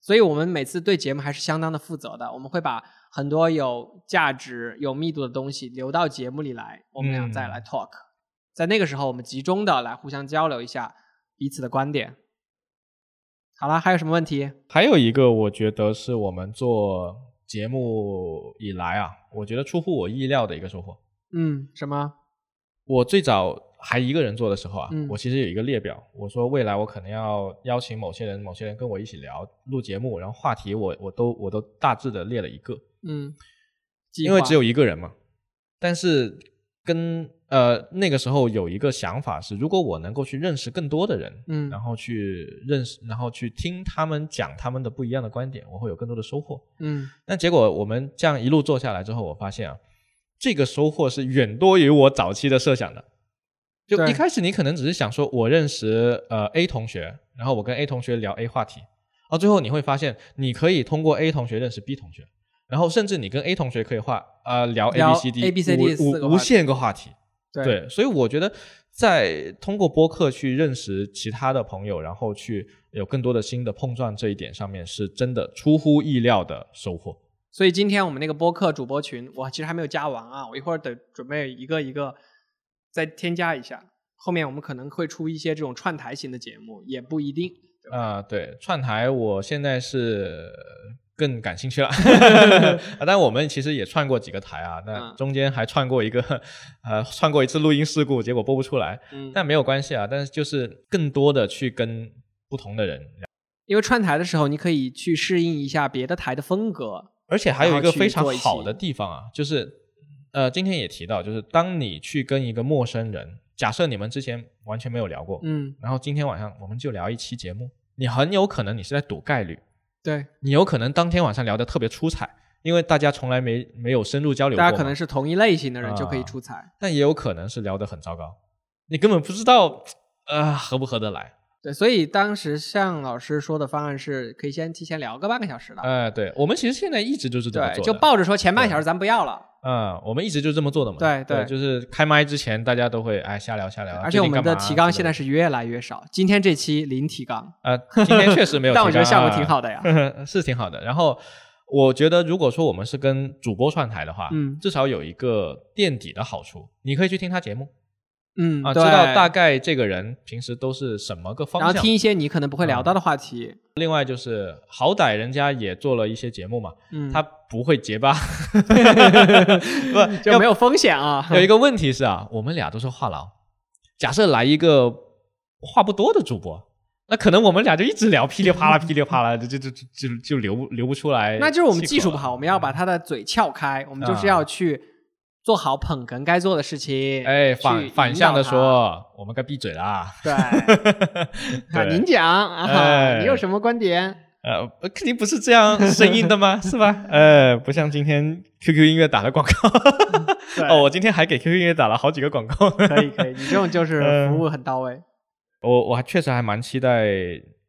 所以我们每次对节目还是相当的负责的，我们会把很多有价值、有密度的东西留到节目里来，我们俩再来 talk。在那个时候，我们集中的来互相交流一下彼此的观点。好了，还有什么问题？还有一个，我觉得是我们做节目以来啊，我觉得出乎我意料的一个收获。嗯，什么？我最早还一个人做的时候啊，嗯我其实有一个列表，我说未来我可能要邀请某些人，某些人跟我一起聊录节目，然后话题我我都我都大致的列了一个，嗯，因为只有有一个人嘛。但是跟呃那个时候有一个想法是，如果我能够去认识更多的人，嗯然后去认识，然后去听他们讲他们的不一样的观点，我会有更多的收获。嗯但结果我们这样一路做下来之后，我发现啊，这个收获是远多于我早期的设想的。就一开始你可能只是想说，我认识呃 A 同学，然后我跟 A 同学聊 A 话题，到最后你会发现，你可以通过 A 同学认识 B 同学，然后甚至你跟 A 同学可以话呃聊 A B C D A B C D 无无无四个话题限个话题。对对，所以我觉得在通过播客去认识其他的朋友，然后去有更多的新的碰撞这一点上面，是真的出乎意料的收获。所以今天我们那个播客主播群，我其实还没有加完啊，我一会儿得准备一个一个再添加一下。后面我们可能会出一些这种串台型的节目，也不一定。啊、对，串台我现在是更感兴趣了，啊，但我们其实也串过几个台啊，那嗯。中间还串过一个，呃，串过一次录音事故，结果播不出来，嗯，但没有关系啊，但是就是更多的去跟不同的人。聊，因为串台的时候，你可以去适应一下别的台的风格。而且还有一个非常好的地方啊，就是呃，今天也提到，就是当你去跟一个陌生人，假设你们之前完全没有聊过，嗯，然后今天晚上我们就聊一期节目，你很有可能你是在赌概率。对，你有可能当天晚上聊得特别出彩，因为大家从来没没有深入交流过嘛，大家可能是同一类型的人就可以啊出彩。但也有可能是聊得很糟糕，你根本不知道啊、合不合得来。对，所以当时向老师说的方案是可以先提前聊个半个小时的。哎、对我们其实现在一直就是这么，做的，就抱着说前半小时咱不要了。嗯，我们一直就这么做的嘛。对对对就是开麦之前大家都会哎瞎聊瞎聊，而且我们的提纲现在是是越来越少，今天这期零提纲，呃，今天确实没有 提纲啊，但我觉得效果挺好的呀。是挺好的。然后我觉得，如果说我们是跟主播串台的话，嗯至少有一个垫底的好处，你可以去听他节目嗯，啊，知道大概这个人平时都是什么个方向。然后听一些你可能不会聊到的话题。另外就是，好歹人家也做了一些节目嘛，嗯，他不会结巴，不就没有风险啊。有一个问题是啊，我们俩都是话痨，假设来一个话不多的主播，那可能我们俩就一直聊噼里啪啦噼里啪啦，就就就就就就流不流不出来。那就是我们技术不好，我们要把他的嘴撬开，我们就是要去做好捧哏该做的事情。哎，反反向的说，我们该闭嘴啦。对，啊，对您讲啊，哎你有什么观点？呃，肯定不是这样声音的吗？是吧？呃，不像今天 QQ 音乐打的广告。对 哦，我今天还给 QQ 音乐打了好几个广告。可以可以，你这种就是嗯服务很到位。我我还确实还蛮期待，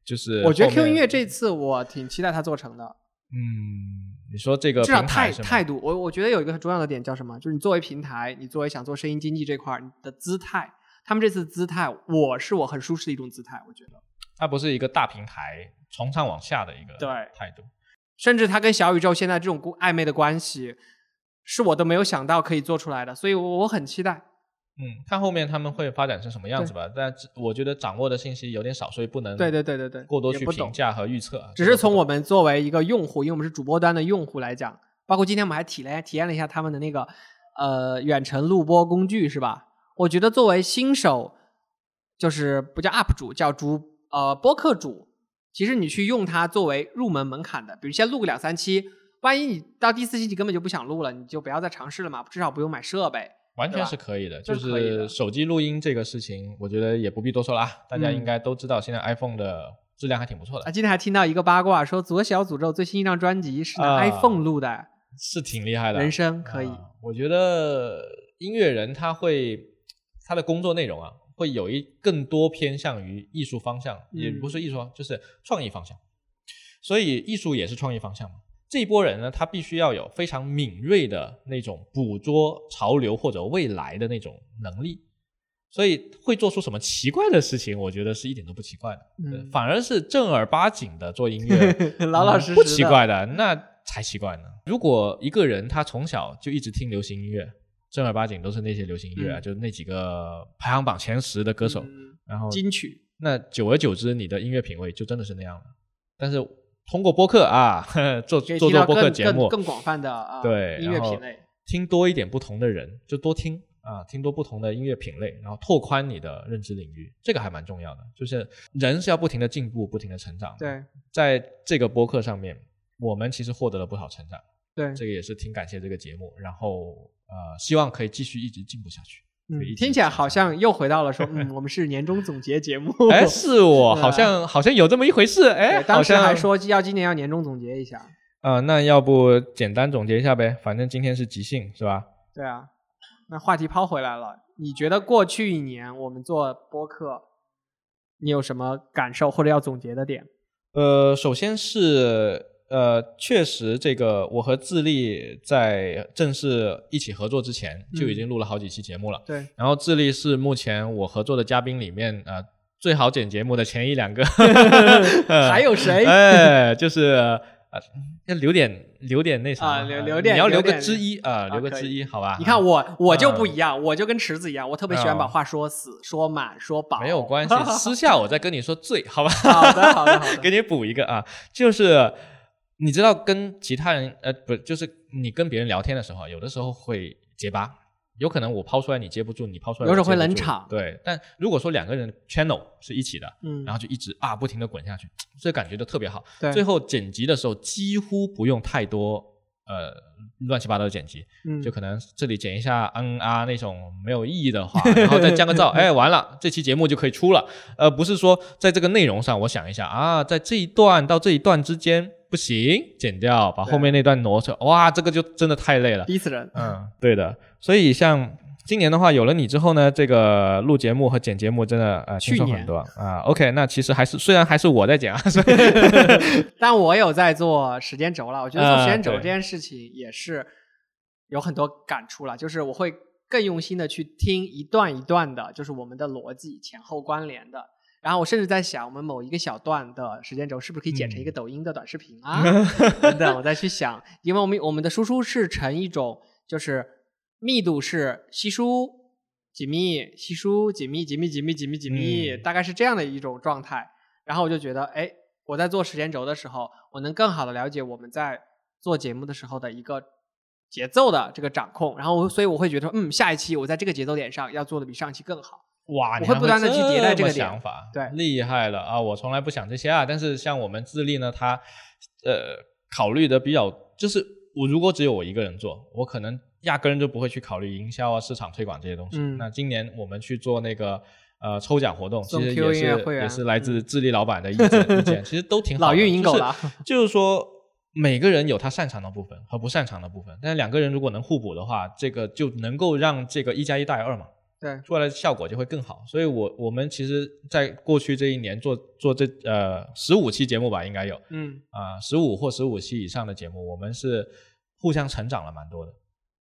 就是我觉得 QQ 音乐这次我挺期待它做成的，嗯，你说这个态态度，我我觉得有一个很重要的点叫什么？就是你作为平台，你作为想做声音经济这块儿，你的姿态，他们这次姿态，我是我很舒适的一种姿态，我觉得。它不是一个大平台从上往下的一个对态度。甚至它跟小宇宙现在这种暧昧的关系，是我都没有想到可以做出来的，所以我我很期待。嗯，看后面他们会发展成什么样子吧。但只我觉得掌握的信息有点少，所以不能对对对对对，过多去评价和预测。只是从我们作为一个用户，因为我们是主播端的用户来讲，包括今天我们还体验体验了一下他们的那个呃远程录播工具，是吧？我觉得作为新手，就是不叫 UP 主，叫主呃播客主，其实你去用它作为入门门槛的，比如先录个两三期，万一你到第四期你根本就不想录了，你就不要再尝试了嘛，至少不用买设备。完全是可以的，就是手机录音这个事情，我觉得也不必多说了啊，大家嗯应该都知道，现在 iPhone 的质量还挺不错的啊，今天还听到一个八卦，说左小诅咒最新一张专辑是拿啊 iPhone 录的，是挺厉害的。人生可以。啊我觉得音乐人他会他的工作内容啊，会有一更多偏向于艺术方向，也嗯不是艺术方，就是创意方向。所以艺术也是创意方向嘛。这一波人呢，他必须要有非常敏锐的那种捕捉潮流或者未来的那种能力，所以会做出什么奇怪的事情，我觉得是一点都不奇怪的。嗯反而是正儿八经的做音乐，老老实实的不奇怪的，那才奇怪呢。如果一个人他从小就一直听流行音乐，正儿八经都是那些流行音乐啊，嗯就是那几个排行榜前十的歌手，嗯然后金曲，那久而久之，你的音乐品味就真的是那样了。但是通过播客啊，做做做播客节目更，广泛的啊对音乐品类。听多一点不同的人，就多听啊，听多不同的音乐品类，然后拓宽你的认知领域，这个还蛮重要的。就是人是要不停的进步，不停的成长。，对在这个播客上面，我们其实获得了不少成长，对，这个也是挺感谢这个节目。然后呃，希望可以继续一直进步下去。听起来好像又回到了说，嗯，我们是年终总结节目。哎，是我好像好像有这么一回事，哎，当时还说要今年要年终总结一下。啊、那要不简单总结一下呗？反正今天是即兴，是吧？对啊，那话题抛回来了，你觉得过去一年我们做播客，你有什么感受或者要总结的点？呃，首先是呃，确实这个我和自立在正式一起合作之前就已经录了好几期节目了。对，然后智利是目前我合作的嘉宾里面呃最好剪节目的前一两个，呃还有谁？哎，就是呃要留点留点那什么啊留留点你要留个之一啊，留个之一，好吧？你看我，我就不嗯一样，我就跟池子一样，我特别喜欢把嗯话说死、说满、说饱。没有关系，私下我再跟你说最好吧。好的，好的，好的。给你补一个啊，就是你知道跟其他人呃不就是你跟别人聊天的时候，有的时候会结巴，有可能我抛出来你接不住，你抛出来有时候会冷场。对，但如果说两个人 channel 是一起的，嗯，然后就一直啊不停的滚下去，这感觉就特别好。对，最后剪辑的时候几乎不用太多呃乱七八糟的剪辑，嗯就可能这里剪一下嗯啊那种没有意义的话，然后再降个噪，哎，完了，这期节目就可以出了。呃，不是说在这个内容上，我想一下啊，在这一段到这一段之间不行，剪掉，把后面那段挪出来，哇，这个就真的太累了。逼死人。嗯，对的。所以像今年的话，有了你之后呢，这个录节目和剪节目真的呃轻松很多啊。OK，那其实还是虽然还是我在剪啊，所 以但我有在做时间轴了，我觉得做时间轴这件事情也是有很多感触了，就是我会更用心的去听一段一段的，就是我们的逻辑前后关联的。然后我甚至在想，我们某一个小段的时间轴是不是可以剪成一个抖音的短视频啊？等等，我再去想，因为我们我们的输出是呈一种就是密度是稀疏、紧密、稀疏、紧密、紧密、紧密、紧密、紧密，嗯大概是这样的一种状态。然后我就觉得，哎，我在做时间轴的时候，我能更好的了解我们在做节目的时候的一个节奏的这个掌控。然后我所以我会觉得，嗯，下一期我在这个节奏点上要做的比上期更好。哇，我你会不断的去迭代这个想法，对厉害了啊！我从来不想这些啊，但是像我们自立呢，他呃考虑的比较，就是我如果只有我一个人做，我可能压根儿就不会去考虑营销啊、市场推广这些东西。嗯那今年我们去做那个呃抽奖活动，其实也是也是来自智力老板的意见，意见其实都挺好的。老运营狗就是，就是说每个人有他擅长的部分和不擅长的部分，但是两个人如果能互补的话，这个就能够让这个一加一大于二嘛。对，出来的效果就会更好。所以我我们其实，在过去这一年做做这呃十五期节目吧，应该有嗯啊十五或十五期以上的节目，我们是互相成长了蛮多的。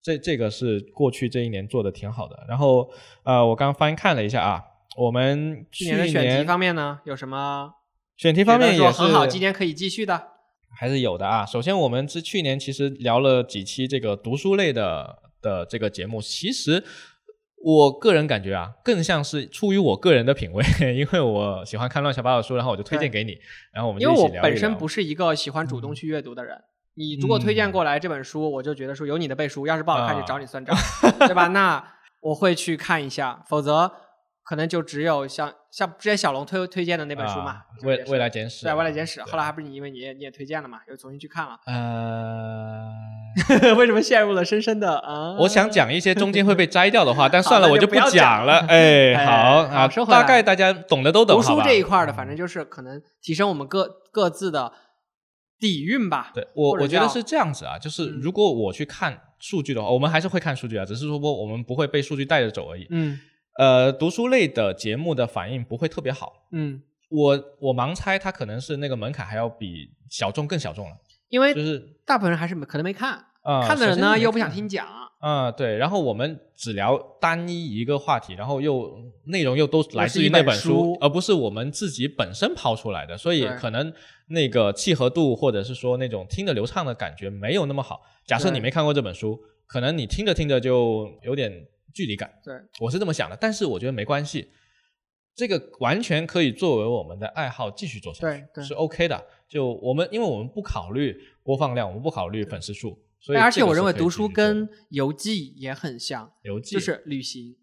这这个是过去这一年做的挺好的。然后呃，我刚翻看了一下啊，我们去去年的选题方面呢，有什么选题方面也是很好，今年可以继续的？还是有的啊。首先，我们是去年其实聊了几期这个读书类的的这个节目，其实我个人感觉啊，更像是出于我个人的品味，因为我喜欢看乱七八糟的书，然后我就推荐给你，然后我们因为我本身不是一个喜欢主动去阅读的人。你如果推荐过来这本书，我就觉得说有你的背书，要是不好看啊就找你算账，对吧？那我会去看一下，否则可能就只有像像之前小龙推推荐的那本书嘛未未来简史对啊，《未来简史》，后来还不是你因为你也你也推荐了嘛，又重新去看了。呃，为什么陷入了深深的啊？我想讲一些中间会被摘掉的话，但算了，我就不讲讲了。哎，哎好啊，大概大家懂的都懂，读书这一块儿的，反正就是可能提升我们各各自的底蕴吧。对我，我觉得是这样子啊，就是嗯。如果我去看数据的话，我们还是会看数据啊，只是说我们不会被数据带着走而已。嗯。呃，读书类的节目的反应不会特别好，嗯，我我盲猜它可能是那个门槛还要比小众更小众了，因为就是大部分人还是没可能没看，啊、看的人呢又不想听讲。啊、对，然后我们只聊单一一个话题，然后又内容又都来自于那本书书，而不是我们自己本身抛出来的，所以可能那个契合度或者是说那种听得流畅的感觉没有那么好。假设你没看过这本书，可能你听着听着就有点距离感，对，我是这么想的。但是我觉得没关系，这个完全可以作为我们的爱好继续做下去，对对是 OK 的。就我们因为我们不考虑播放量，我们不考虑粉丝数，所以而且我认为读书跟游记也很像，游记就是旅行。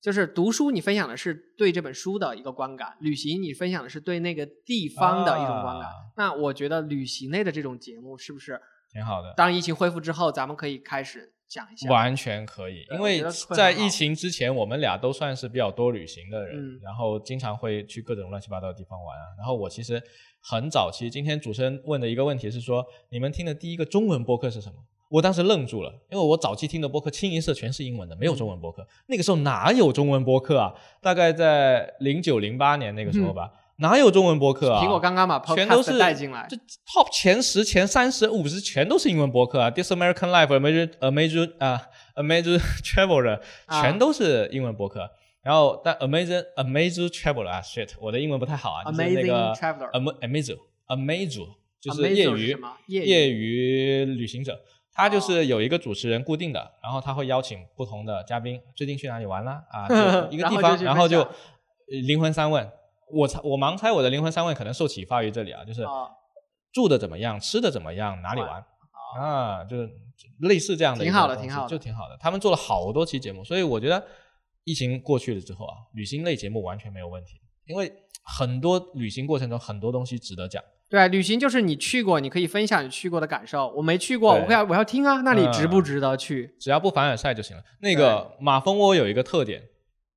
就是读书，你分享的是对这本书的一个观感；旅行，你分享的是对那个地方的一种观感。啊那我觉得旅行类的这种节目，是不是挺好的。当疫情恢复之后，咱们可以开始讲一下？完全可以，因为在疫情之前，我们俩都算是比较多旅行的人，嗯然后经常会去各种乱七八糟的地方玩啊。然后我其实很早期，今天主持人问的一个问题是说，你们听的第一个中文播客是什么？我当时愣住了，因为我早期听的播客清一色全是英文的，没有中文播客。那个时候哪有中文播客啊？大概在零九零八年那个时候吧，哪有中文播客啊？苹果刚刚把全都是带进来这，top 前十、前三十、五十全都是英文播客啊，This American Life、Amazing Amazing 啊、Amazing Traveler 啊全都是英文播客。然后但 Amazing Amazing Traveler 啊，shit，我的英文不太好啊，Amazing Traveler Am Amazing Amazing 就是业余业余旅行者。他就哦是有一个主持人固定的，然后他会邀请不同的嘉宾，最近去哪里玩了？啊，就一个地方，然后就灵魂三问。我猜我盲猜我的灵魂三问可能受启发于这里啊，就是啊住的怎么样，吃的怎么样，哪里玩啊，就是类似这样的挺好的挺好的就挺好的。他们做了好多期节目，所以我觉得疫情过去了之后啊，旅行类节目完全没有问题，因为很多旅行过程中很多东西值得讲。对，旅行就是你去过，你可以分享你去过的感受。我没去过，对我要我要听啊，那里值不嗯值得去？只要不凡尔赛就行了。那个马蜂窝有一个特点，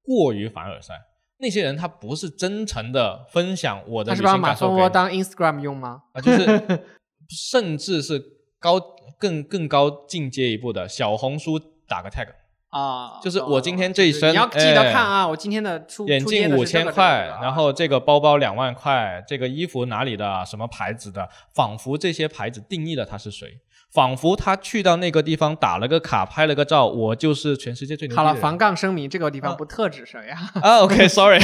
过于凡尔赛。那些人他不是真诚的分享我的旅他是把马行感受给你蜂窝当 Instagram 用吗？啊，就是 甚至是高更更高进阶一步的小红书打个 tag，啊，就是哦我今天这一身就是你要记得哎看啊，我今天的出眼镜五千块，然后这个包包两万块，这个衣服哪里的，什么牌子的，仿佛这些牌子定义了他是谁，仿佛他去到那个地方打了个卡，拍了个照，我就是全世界最好了，防杠声明，这个地方啊不特指谁啊？啊，OK，sorry，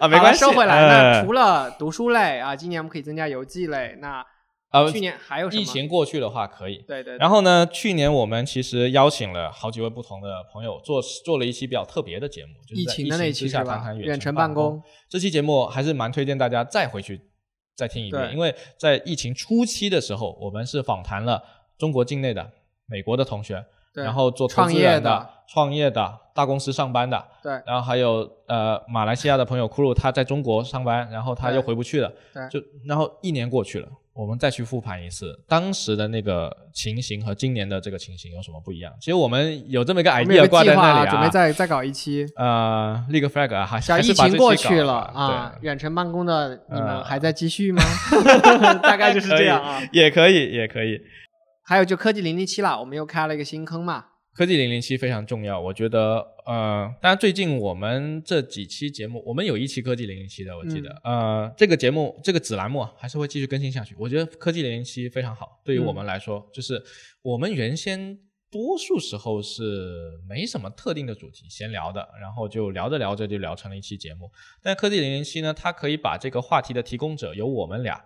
啊，没关系，收回来。哎那除了读书类啊，今年我们可以增加游记类。那呃去年还有什么？疫情过去的话可以。对对，对然后呢，去年我们其实邀请了好几位不同的朋友做做了一期比较特别的节目，就疫情的那之下期是吧谈谈远程办办公。这期节目还是蛮推荐大家再回去再听一遍，因为在疫情初期的时候，我们是访谈了中国境内的、美国的同学，对然后做创业的创业的、大公司上班的，对然后还有呃马来西亚的朋友库鲁，他在中国上班，然后他又回不去了，对就然后一年过去了，我们再去复盘一次当时的那个情形和今年的这个情形有什么不一样？其实我们有这么一个 idea 挂在那里准备再再搞一期。呃立个 flag 啊，还小疫还是把这情过去了了啊，远程办公的你们呃还在继续吗？大概就是这样啊。也可以，也可以。还有就科技零零七啦，我们又开了一个新坑嘛。科技零零七非常重要，我觉得，呃，当然最近我们这几期节目，我们有一期科技零零七的，我记得，呃，这个节目这个子栏目啊还是会继续更新下去。我觉得科技零零七非常好，对于我们来说，就是我们原先多数时候是没什么特定的主题闲聊的，然后就聊着聊着就聊成了一期节目。但科技零零七呢，它可以把这个话题的提供者由我们俩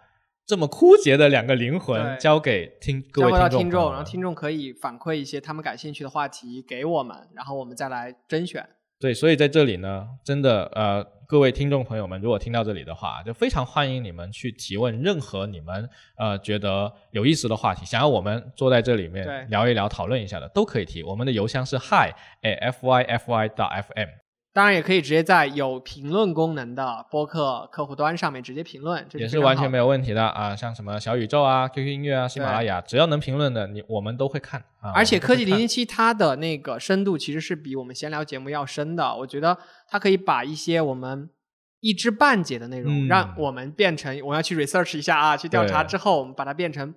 这么枯竭的两个灵魂交给听各位听众然后听众可以反馈一些他们感兴趣的话题给我们，然后我们再来甄选。对，所以在这里呢，真的呃，各位听众朋友们，如果听到这里的话，就非常欢迎你们去提问任何你们呃觉得有意思的话题，想要我们坐在这里面聊一聊、讨论一下的，都可以提。我们的邮箱是 hi f y f y dot f m。当然也可以直接在有评论功能的播客客户端上面直接评论，这也是完全没有问题的啊，像什么小宇宙啊、QQ 音乐啊、喜马拉雅，只要能评论的，你我们都会看啊。而且科技零零七它的那个深度其实是比我们闲聊节目要深的，我觉得它可以把一些我们一知半解的内容，嗯让我们变成我们要去 research 一下啊，去调查之后，我们把它变成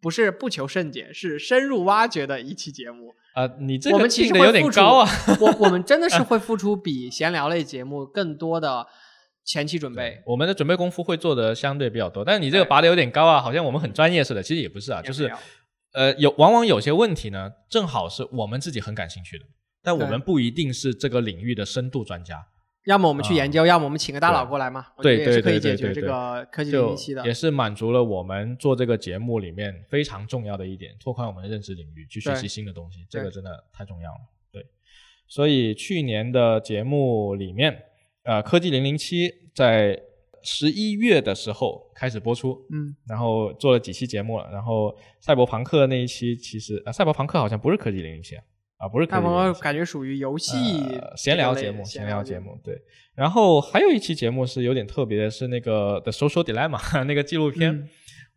不是不求甚解，是深入挖掘的一期节目。啊，你这个我们其实有点高啊。我我们真的是 会付出比闲聊类节目更多的前期准备。我们的准备功夫会做的相对比较多，但是你这个拔的有点高啊，好像我们很专业似的，其实也不是啊，就是呃，有往往有些问题呢，正好是我们自己很感兴趣的，但我们不一定是这个领域的深度专家，要么我们去研究，要么我们请个大佬过来嘛，我觉得对也是可以对对解决这对对。个科技零就零七的。也。是满足了我们做这个节目里面非常重要的一点，拓宽我们的认知领域，去学习新的东西，这个真的太重要了。对，所以去年的节目里面，呃，科技零零七在十一月的时候开始播出，嗯，然后做了几期节目了，然后赛博朋克那一期其实呃，赛博朋克好像不是科技零零七啊，啊不是科大技零零七。朋友感觉属于游戏呃闲聊节目，闲聊节目，对。然后还有一期节目是有点特别的，是那个《The Social Dilemma》那个纪录片。嗯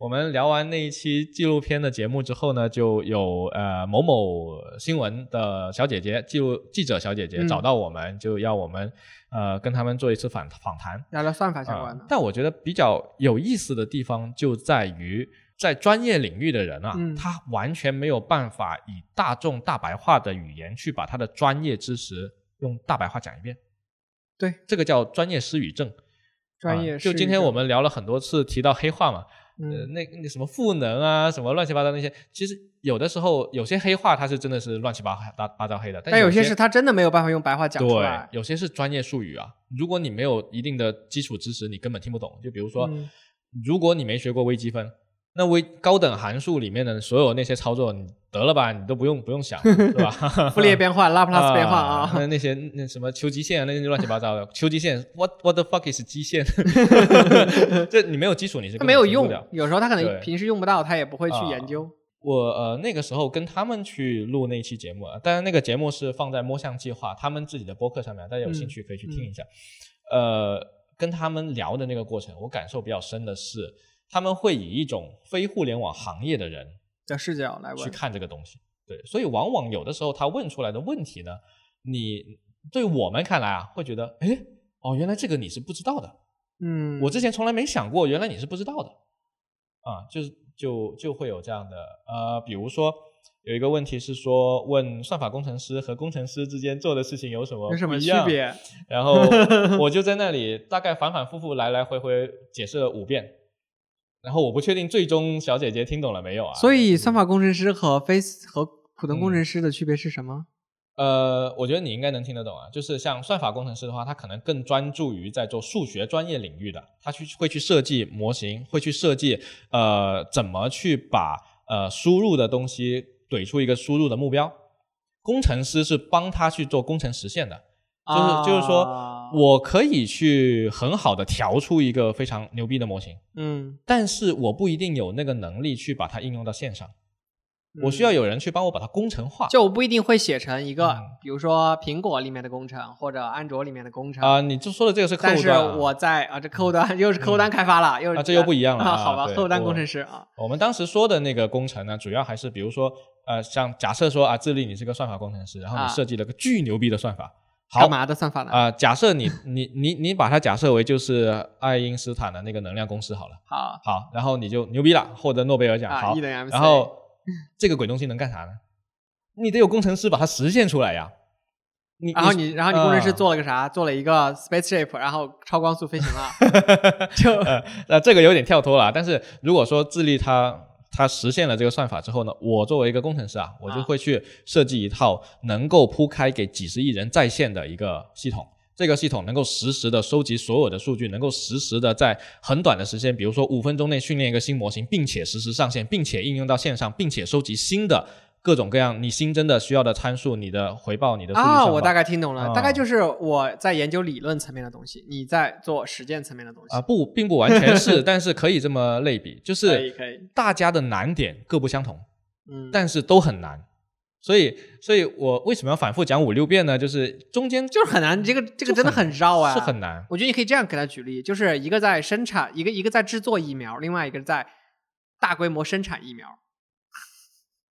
我们聊完那一期纪录片的节目之后呢，就有呃某某新闻的小姐姐，记录记者小姐姐嗯找到我们，就要我们呃跟他们做一次访访谈。聊聊算法相关的啊。但我觉得比较有意思的地方就在于，在专业领域的人啊，嗯他完全没有办法以大众大白话的语言去把他的专业知识用大白话讲一遍。对，这个叫专业失语症。专业啊就今天我们聊了很多次提到黑话嘛，呃，嗯那那什么赋能啊，什么乱七八糟那些，其实有的时候有些黑话它是真的是乱七八八八糟黑的，但有些些是他真的没有办法用白话讲出对来，。有些是专业术语啊。如果你没有一定的基础知识，你根本听不懂。就比如说，嗯如果你没学过微积分，那微高等函数里面的所有那些操作，你得了吧，你都不用不用想，是吧？傅立叶变换、拉普拉斯变换啊，那那些那什么求极限啊，那些乱七八糟的求极限，what what the fuck is 极限？这你没有基础，你是根本他没有用有时候他可能平时用不到，他也不会去啊研究。我呃那个时候跟他们去录那期节目啊，当然那个节目是放在摸象计划他们自己的播客上面，大家有兴趣可以去听一下。呃，跟他们聊的那个过程，我感受比较深的是，他们会以一种非互联网行业的人的视角来去，看这个东西。对，所以往往有的时候他问出来的问题呢，你对我们看来啊，会觉得，哎，哦，原来这个你是不知道的，嗯，我之前从来没想过，原来你是不知道的，啊，就是就就会有这样的，呃，比如说有一个问题是说，问算法工程师和工程师之间做的事情有什么有什么？区别？然后 我就在那里大概反反复复来来回回解释了五遍，然后我不确定最终小姐姐听懂了没有啊？所以算法工程师和非和普通嗯工程师的区别是什么？呃，我觉得你应该能听得懂啊。就是像算法工程师的话，他可能更专注于在做数学专业领域的，他去会去设计模型，会去设计呃怎么去把呃输入的东西怼出一个输入的目标。工程师是帮他去做工程实现的，就是就是说啊我可以去很好的调出一个非常牛逼的模型，嗯，但是我不一定有那个能力去把它应用到线上，我需嗯要有人去帮我把它工程化。就我不一定会写成一个嗯，比如说苹果里面的工程或者安卓里面的工程。啊、你就说的这个是客但是户端、啊，我在啊，这客户端又是客户端开发了，又是啊这又不一样了啊啊好吧，客户端工程师啊，我们当时说的那个工程呢，主要还是比如说，呃，像假设说啊，智利你是个算法工程师，然后你啊。设计了个巨牛逼的算法，好干嘛的算法呢？啊、假设你你你你把它假设为就是爱因斯坦的那个能量公式好了，好好，然后你就牛逼了，获得诺贝尔奖，啊好，E，然后 这个鬼东西能干啥呢？你得有工程师把它实现出来呀。你然后你然后你工程师啊做了个啥？做了一个 spaceship，然后超光速飞行了，就呃，呃，这个有点跳脱了啊。但是如果说智利它它实现了这个算法之后呢，我作为一个工程师啊，我就啊会去设计一套能够铺开给几十亿人在线的一个系统。这个系统能够实时的收集所有的数据，能够实时的在很短的时间，比如说五分钟内训练一个新模型，并且实时上线，并且应用到线上，并且收集新的各种各样你新增的需要的参数，你的回报，你的啊，我大概听懂了，啊大概就是我在研究理论层面的东西，你在做实践层面的东西啊，不，并不完全是，但是可以这么类比，就 可是大家的难点各不相同。嗯，但是都很难。所以，所以我为什么要反复讲五六遍呢？就是中间就是很难，这个这个真的很绕啊，是很难。我觉得你可以这样给他举例，就是一个在生产，一个一个在制作疫苗，另外一个在大规模生产疫苗，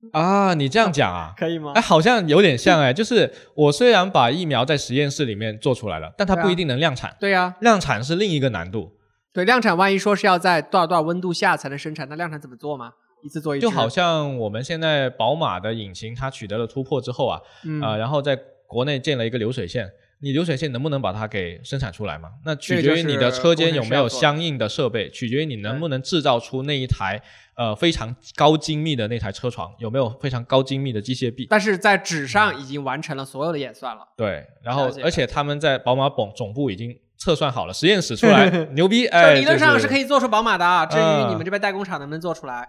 啊，你这样讲啊，可以吗哎，？好像有点像哎，就是我虽然把疫苗在实验室里面做出来了，但它不一定能量产，对呀、量产是另一个难度。对，量产万一说是要在多少多少温度下才能生产，那量产怎么做嘛？一次做一次，就好像我们现在宝马的引擎它取得了突破之后啊，嗯啊，然后在国内建了一个流水线，你流水线能不能把它给生产出来嘛？那取决于你的车间有没有相应的设备，取决于你能不能制造出那一台呃非常高精密的那台车床，有没有非常高精密的机械臂。但是在纸上已经完成了所有的演算了。对，然后而且他们在宝马总总部已经测算好了，实验室出来。牛逼，哎，就理论上是可以做出宝马的，啊至于嗯你们这边代工厂能不能做出来，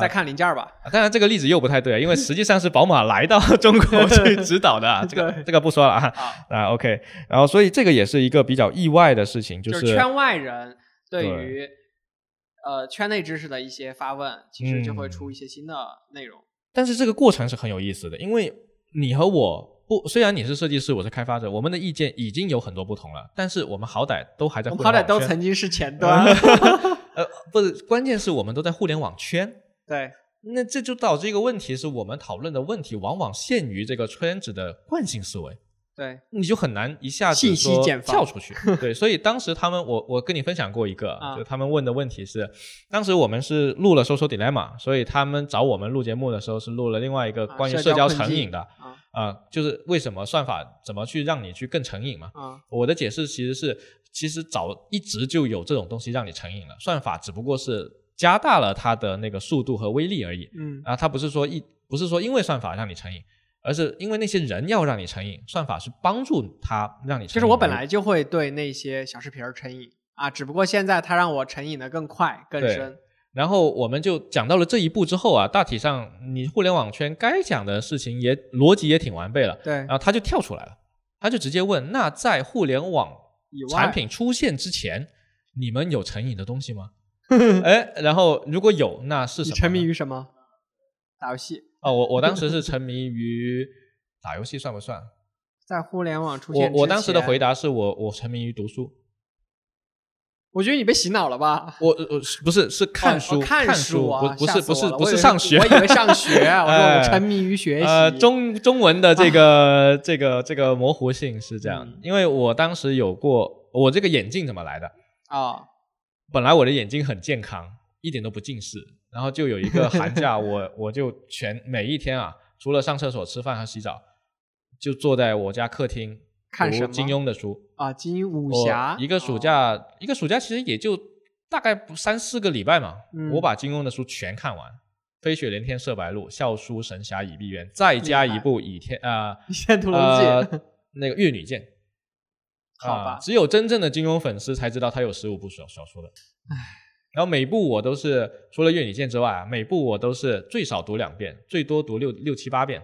再看零件儿吧。啊当然，这个例子又不太对，因为实际上是宝马来到中国 去 指导的啊，这个这个不说了啊。啊，啊 OK，然后所以这个也是一个比较意外的事情，就是是圈外人对对于呃圈内知识的一些发问，其实就会嗯出一些新的内容。但是这个过程是很有意思的，因为你和我不，虽然你是设计师，我是开发者，我们的意见已经有很多不同了，但是我们好歹都还在我互们好歹都联网圈曾经是前 端，呃，不是，关键是我们都在互联网圈，对，那这就导致一个问题是我们讨论的问题往往限于这个圈子的惯性思维。对，你就很难一下子说跳出去。对，所以当时他们，我我跟你分享过一个，啊就他们问的问题是，当时我们是录了《social dilemma》，所以他们找我们录节目的时候是录了另外一个啊关于社交成瘾的啊啊、就是为什么算法怎么去让你去更成瘾嘛？啊，我的解释其实是，其实早一直就有这种东西让你成瘾了，算法只不过是加大了它的那个速度和威力而已。嗯啊，它不是说一不是说因为算法让你成瘾，而是因为那些人要让你成瘾，算法是帮助他让你成瘾。其实我本来就会对那些小视频儿成瘾啊，只不过现在它让我成瘾的更快更深。然后我们就讲到了这一步之后啊，大体上你互联网圈该讲的事情也逻辑也挺完备了，对然，后他就跳出来了，他就直接问：那在互联网产品出现之前，你们有成瘾的东西吗？哎，然后如果有，那是什么？你沉迷于什么？打游戏，哦，我我当时是沉迷于打游戏，算不算？在互联网出我现我当时的回答，是我我沉迷于读书，我觉得你被洗脑了吧？我呃不是是看书、哦看看书啊，不不是不是不是上学，我以为上学，我说哎我沉迷于学习。呃，中中文的这个、这个这个模糊性是这样，嗯因为我当时有过我这个眼镜怎么来的？啊，本来我的眼睛很健康，一点都不近视，然后就有一个寒假，我我就全每一天啊，除了上厕所、吃饭和洗澡，就坐在我家客厅看什么金庸的书。啊，金庸武侠一个暑哦假，一个暑假其实也就大概三四个礼拜嘛，嗯我把金庸的书全看完，《飞雪连天射白鹿》《笑书神侠倚碧鸳》，再加一部《倚天》啊《倚天屠龙记 》呃那个《玉女剑》。好吧啊只有真正的金庸粉丝才知道他有十五部小小说的。然后每部我都是除了《越女剑》之外啊，每部我都是最少读两遍，最多读六六七八遍。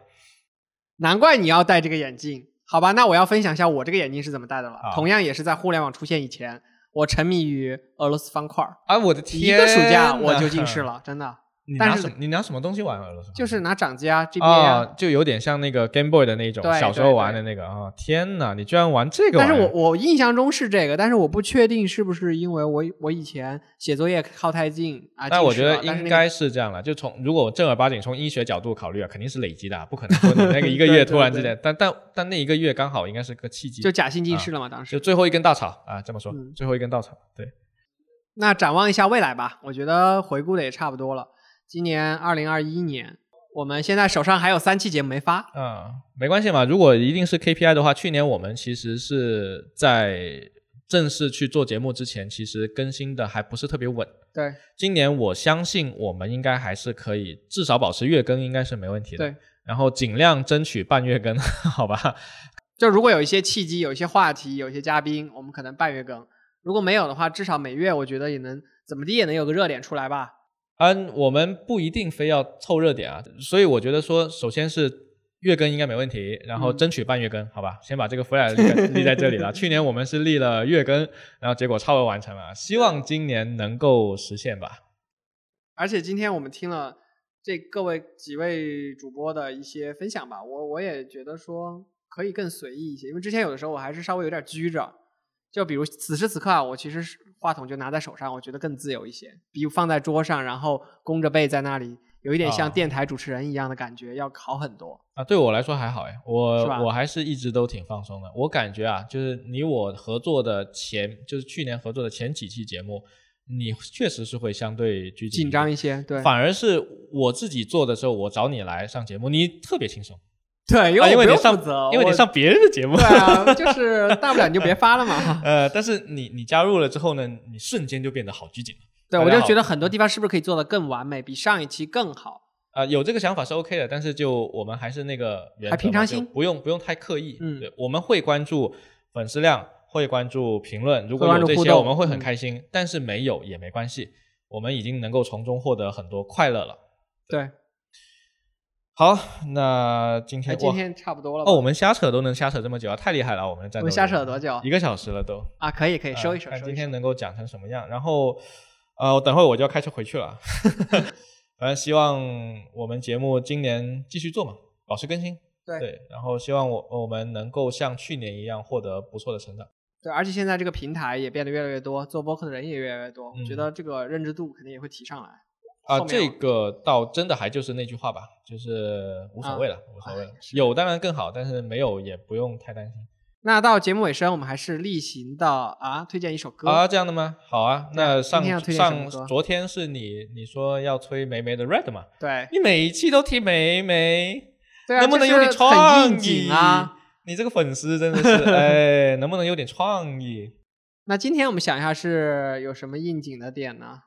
难怪你要戴这个眼镜。好吧，那我要分享一下我这个眼镜是怎么戴的了。啊同样也是在互联网出现以前，我沉迷于俄罗斯方块儿，啊，我的天一！个暑假我就近视。了，真的，你但是拿什么？你拿什么东西玩俄罗斯？就是拿掌机啊，GBA 啊、啊。就有点像那个 Game Boy 的那种小时候玩的那个啊！天哪，你居然玩这个玩？但是我我印象中是这个，但是我不确定是不是因为我我以前写作业靠太近啊。但我近觉得应该是这样了。就从如果我正儿八经从医学角度考虑啊，肯定是累积的啊，不可能说你那个一个 月突然之对间，但但但那一个月刚好应该是个契机，就假性近视了嘛，当时。就最后一根稻草啊，这么说，嗯最后一根稻草，对。那展望一下未来吧，我觉得回顾的也差不多了。今年二零二一年，我们现在手上还有三期节目没发，嗯，没关系嘛。如果一定是 KPI 的话，去年我们其实是在正式去做节目之前，其实更新的还不是特别稳。对今年我相信我们应该还是可以，至少保持月更应该是没问题的。对，然后尽量争取半月更，好吧？就如果有一些契机、有一些话题、有一些嘉宾，我们可能半月更；如果没有的话，至少每月我觉得也能怎么地也能有个热点出来吧。嗯，我们不一定非要凑热点啊，所以我觉得说，首先是月更应该没问题，然后嗯争取半月更，好吧？先把这个 flag 立立在这里了。去年我们是立了月更，然后结果超额完成了，希望今年能够实现吧。而且今天我们听了这各位几位主播的一些分享吧，我我也觉得说可以更随意一些，因为之前有的时候我还是稍微有点拘着，就比如此时此刻啊，我其实是话筒就拿在手上，我觉得更自由一些，比放在桌上，然后弓着背在那里，有一点像啊电台主持人一样的感觉，要好很多。啊，对我来说还好哎，我是吧我还是一直都挺放松的。我感觉啊，就是你我合作的前，就是去年合作的前几期节目，你确实是会相对拘谨、紧张一些，对反而是我自己做的时候，我找你来上节目，你特别轻松，对，因啊为你上，因为你上别人的节目。对啊，就是大不了你就别发了嘛。呃，但是你你加入了之后呢，你瞬间就变得好拘谨了。对，我就觉得很多地方是不是可以做的更完美，比上一期更好？啊、有这个想法是 OK 的，但是就我们还是那个原还平常心不用不用太刻意。嗯对，我们会关注粉丝量，会关注评论，如果关有这些，我们会很嗯开心。但是没有也没关系，我们已经能够从中获得很多快乐了。对，好，那今哎，天今天差不多了吧哦，我们瞎扯都能瞎扯这么久啊，太厉害了！我们的战斗我们瞎扯了多久一个小时了都。啊？可以可以，收一收，今。天能够讲成什么样。然后，呃，等会儿我就要开车回去了。反正希望我们节目今年继续做嘛，保持更新。对对，然后希望我我们能够像去年一样获得不错的成长。对，而且现在这个平台也变得越来越多，做播客的人也越来越多，我觉嗯得这个认知度肯定也会提上来。啊，这个倒真的还就是那句话吧，就是无所谓了，无所谓了有当然更好，但是没有也不用太担心。那到节目尾声，我们还是例行的啊，推荐一首歌。啊，这样的吗？好啊，那上上昨天是你你说要推梅梅的 Red 嘛？对你每一期都提梅梅，对啊，能不能有点创意啊？？你这个粉丝真的是，哎，能不能有点创意？那今天我们想一下是有什么应景的点呢？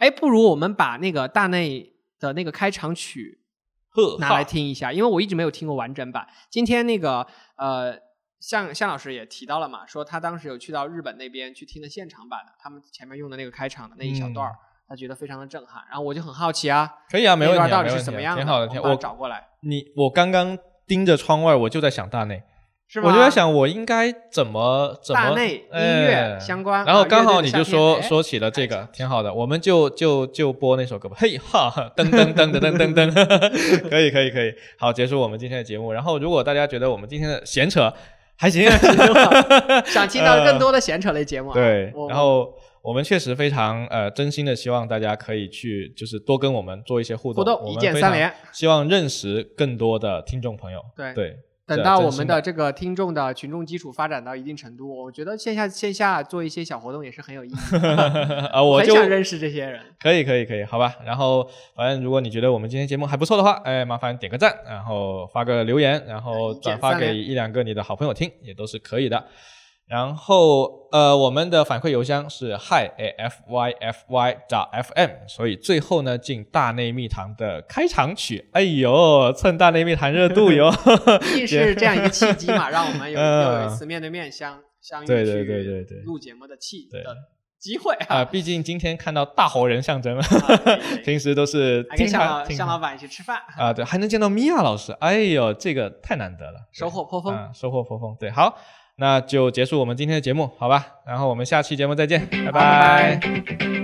哎，不如我们把那个大内的那个开场曲呵，拿来听一下，因为我一直没有听过完整版。今天那个呃，向向老师也提到了嘛，说他当时有去到日本那边去听的现场版的，他们前面用的那个开场的那一小段儿，他觉得非常的震撼。然后我就很好奇啊，可以啊，没问题啊，那段到底没问题啊是怎么样的？挺好的，挺我们把它我找过来，你我刚刚盯着窗外，我就在想大内，是吗？我就在想我应该怎么怎么大内音乐哎相关，然后啊刚好你就说说起了这个，挺好的，我们就就就播那首歌吧。嘿哈，哈噔噔噔噔噔噔噔，可以可以可以，好，结束我们今天的节目。然后如果大家觉得我们今天的闲扯还行，想听到更多的闲扯类节目啊，对，然后我们确实非常呃真心的希望大家可以去就是多跟我们做一些互动，互动一键三连，希望认识更多的听众朋友。对对，等到我们的这个听众的群众基础发展到一定程度，我觉得线下线下做一些小活动也是很有意义的。啊，我就很想认识这些人。可以，可以，可以，好吧。然后，反正如果你觉得我们今天节目还不错的话，哎，麻烦点个赞，然后发个留言，然后转发给一两个你的好朋友听，也都是可以的。然后，呃，我们的反馈邮箱是 hi f y f y 找 f m，所以最后呢，进大内密谈的开场曲，哎呦，蹭大内密谈热度哟。毕竟是这样一个契机嘛，让我们有嗯。又有一次面对面相相遇对对对对录节目的契对的机会啊、啊。毕竟今天看到大活人象征。了，平时都是还跟向向老板一起吃饭，啊，对，还能见到米娅老师，哎呦，这个太难得了，收获颇丰。啊，收获颇丰。对，好，那就结束我们今天的节目，好吧？然后我们下期节目再见，拜拜拜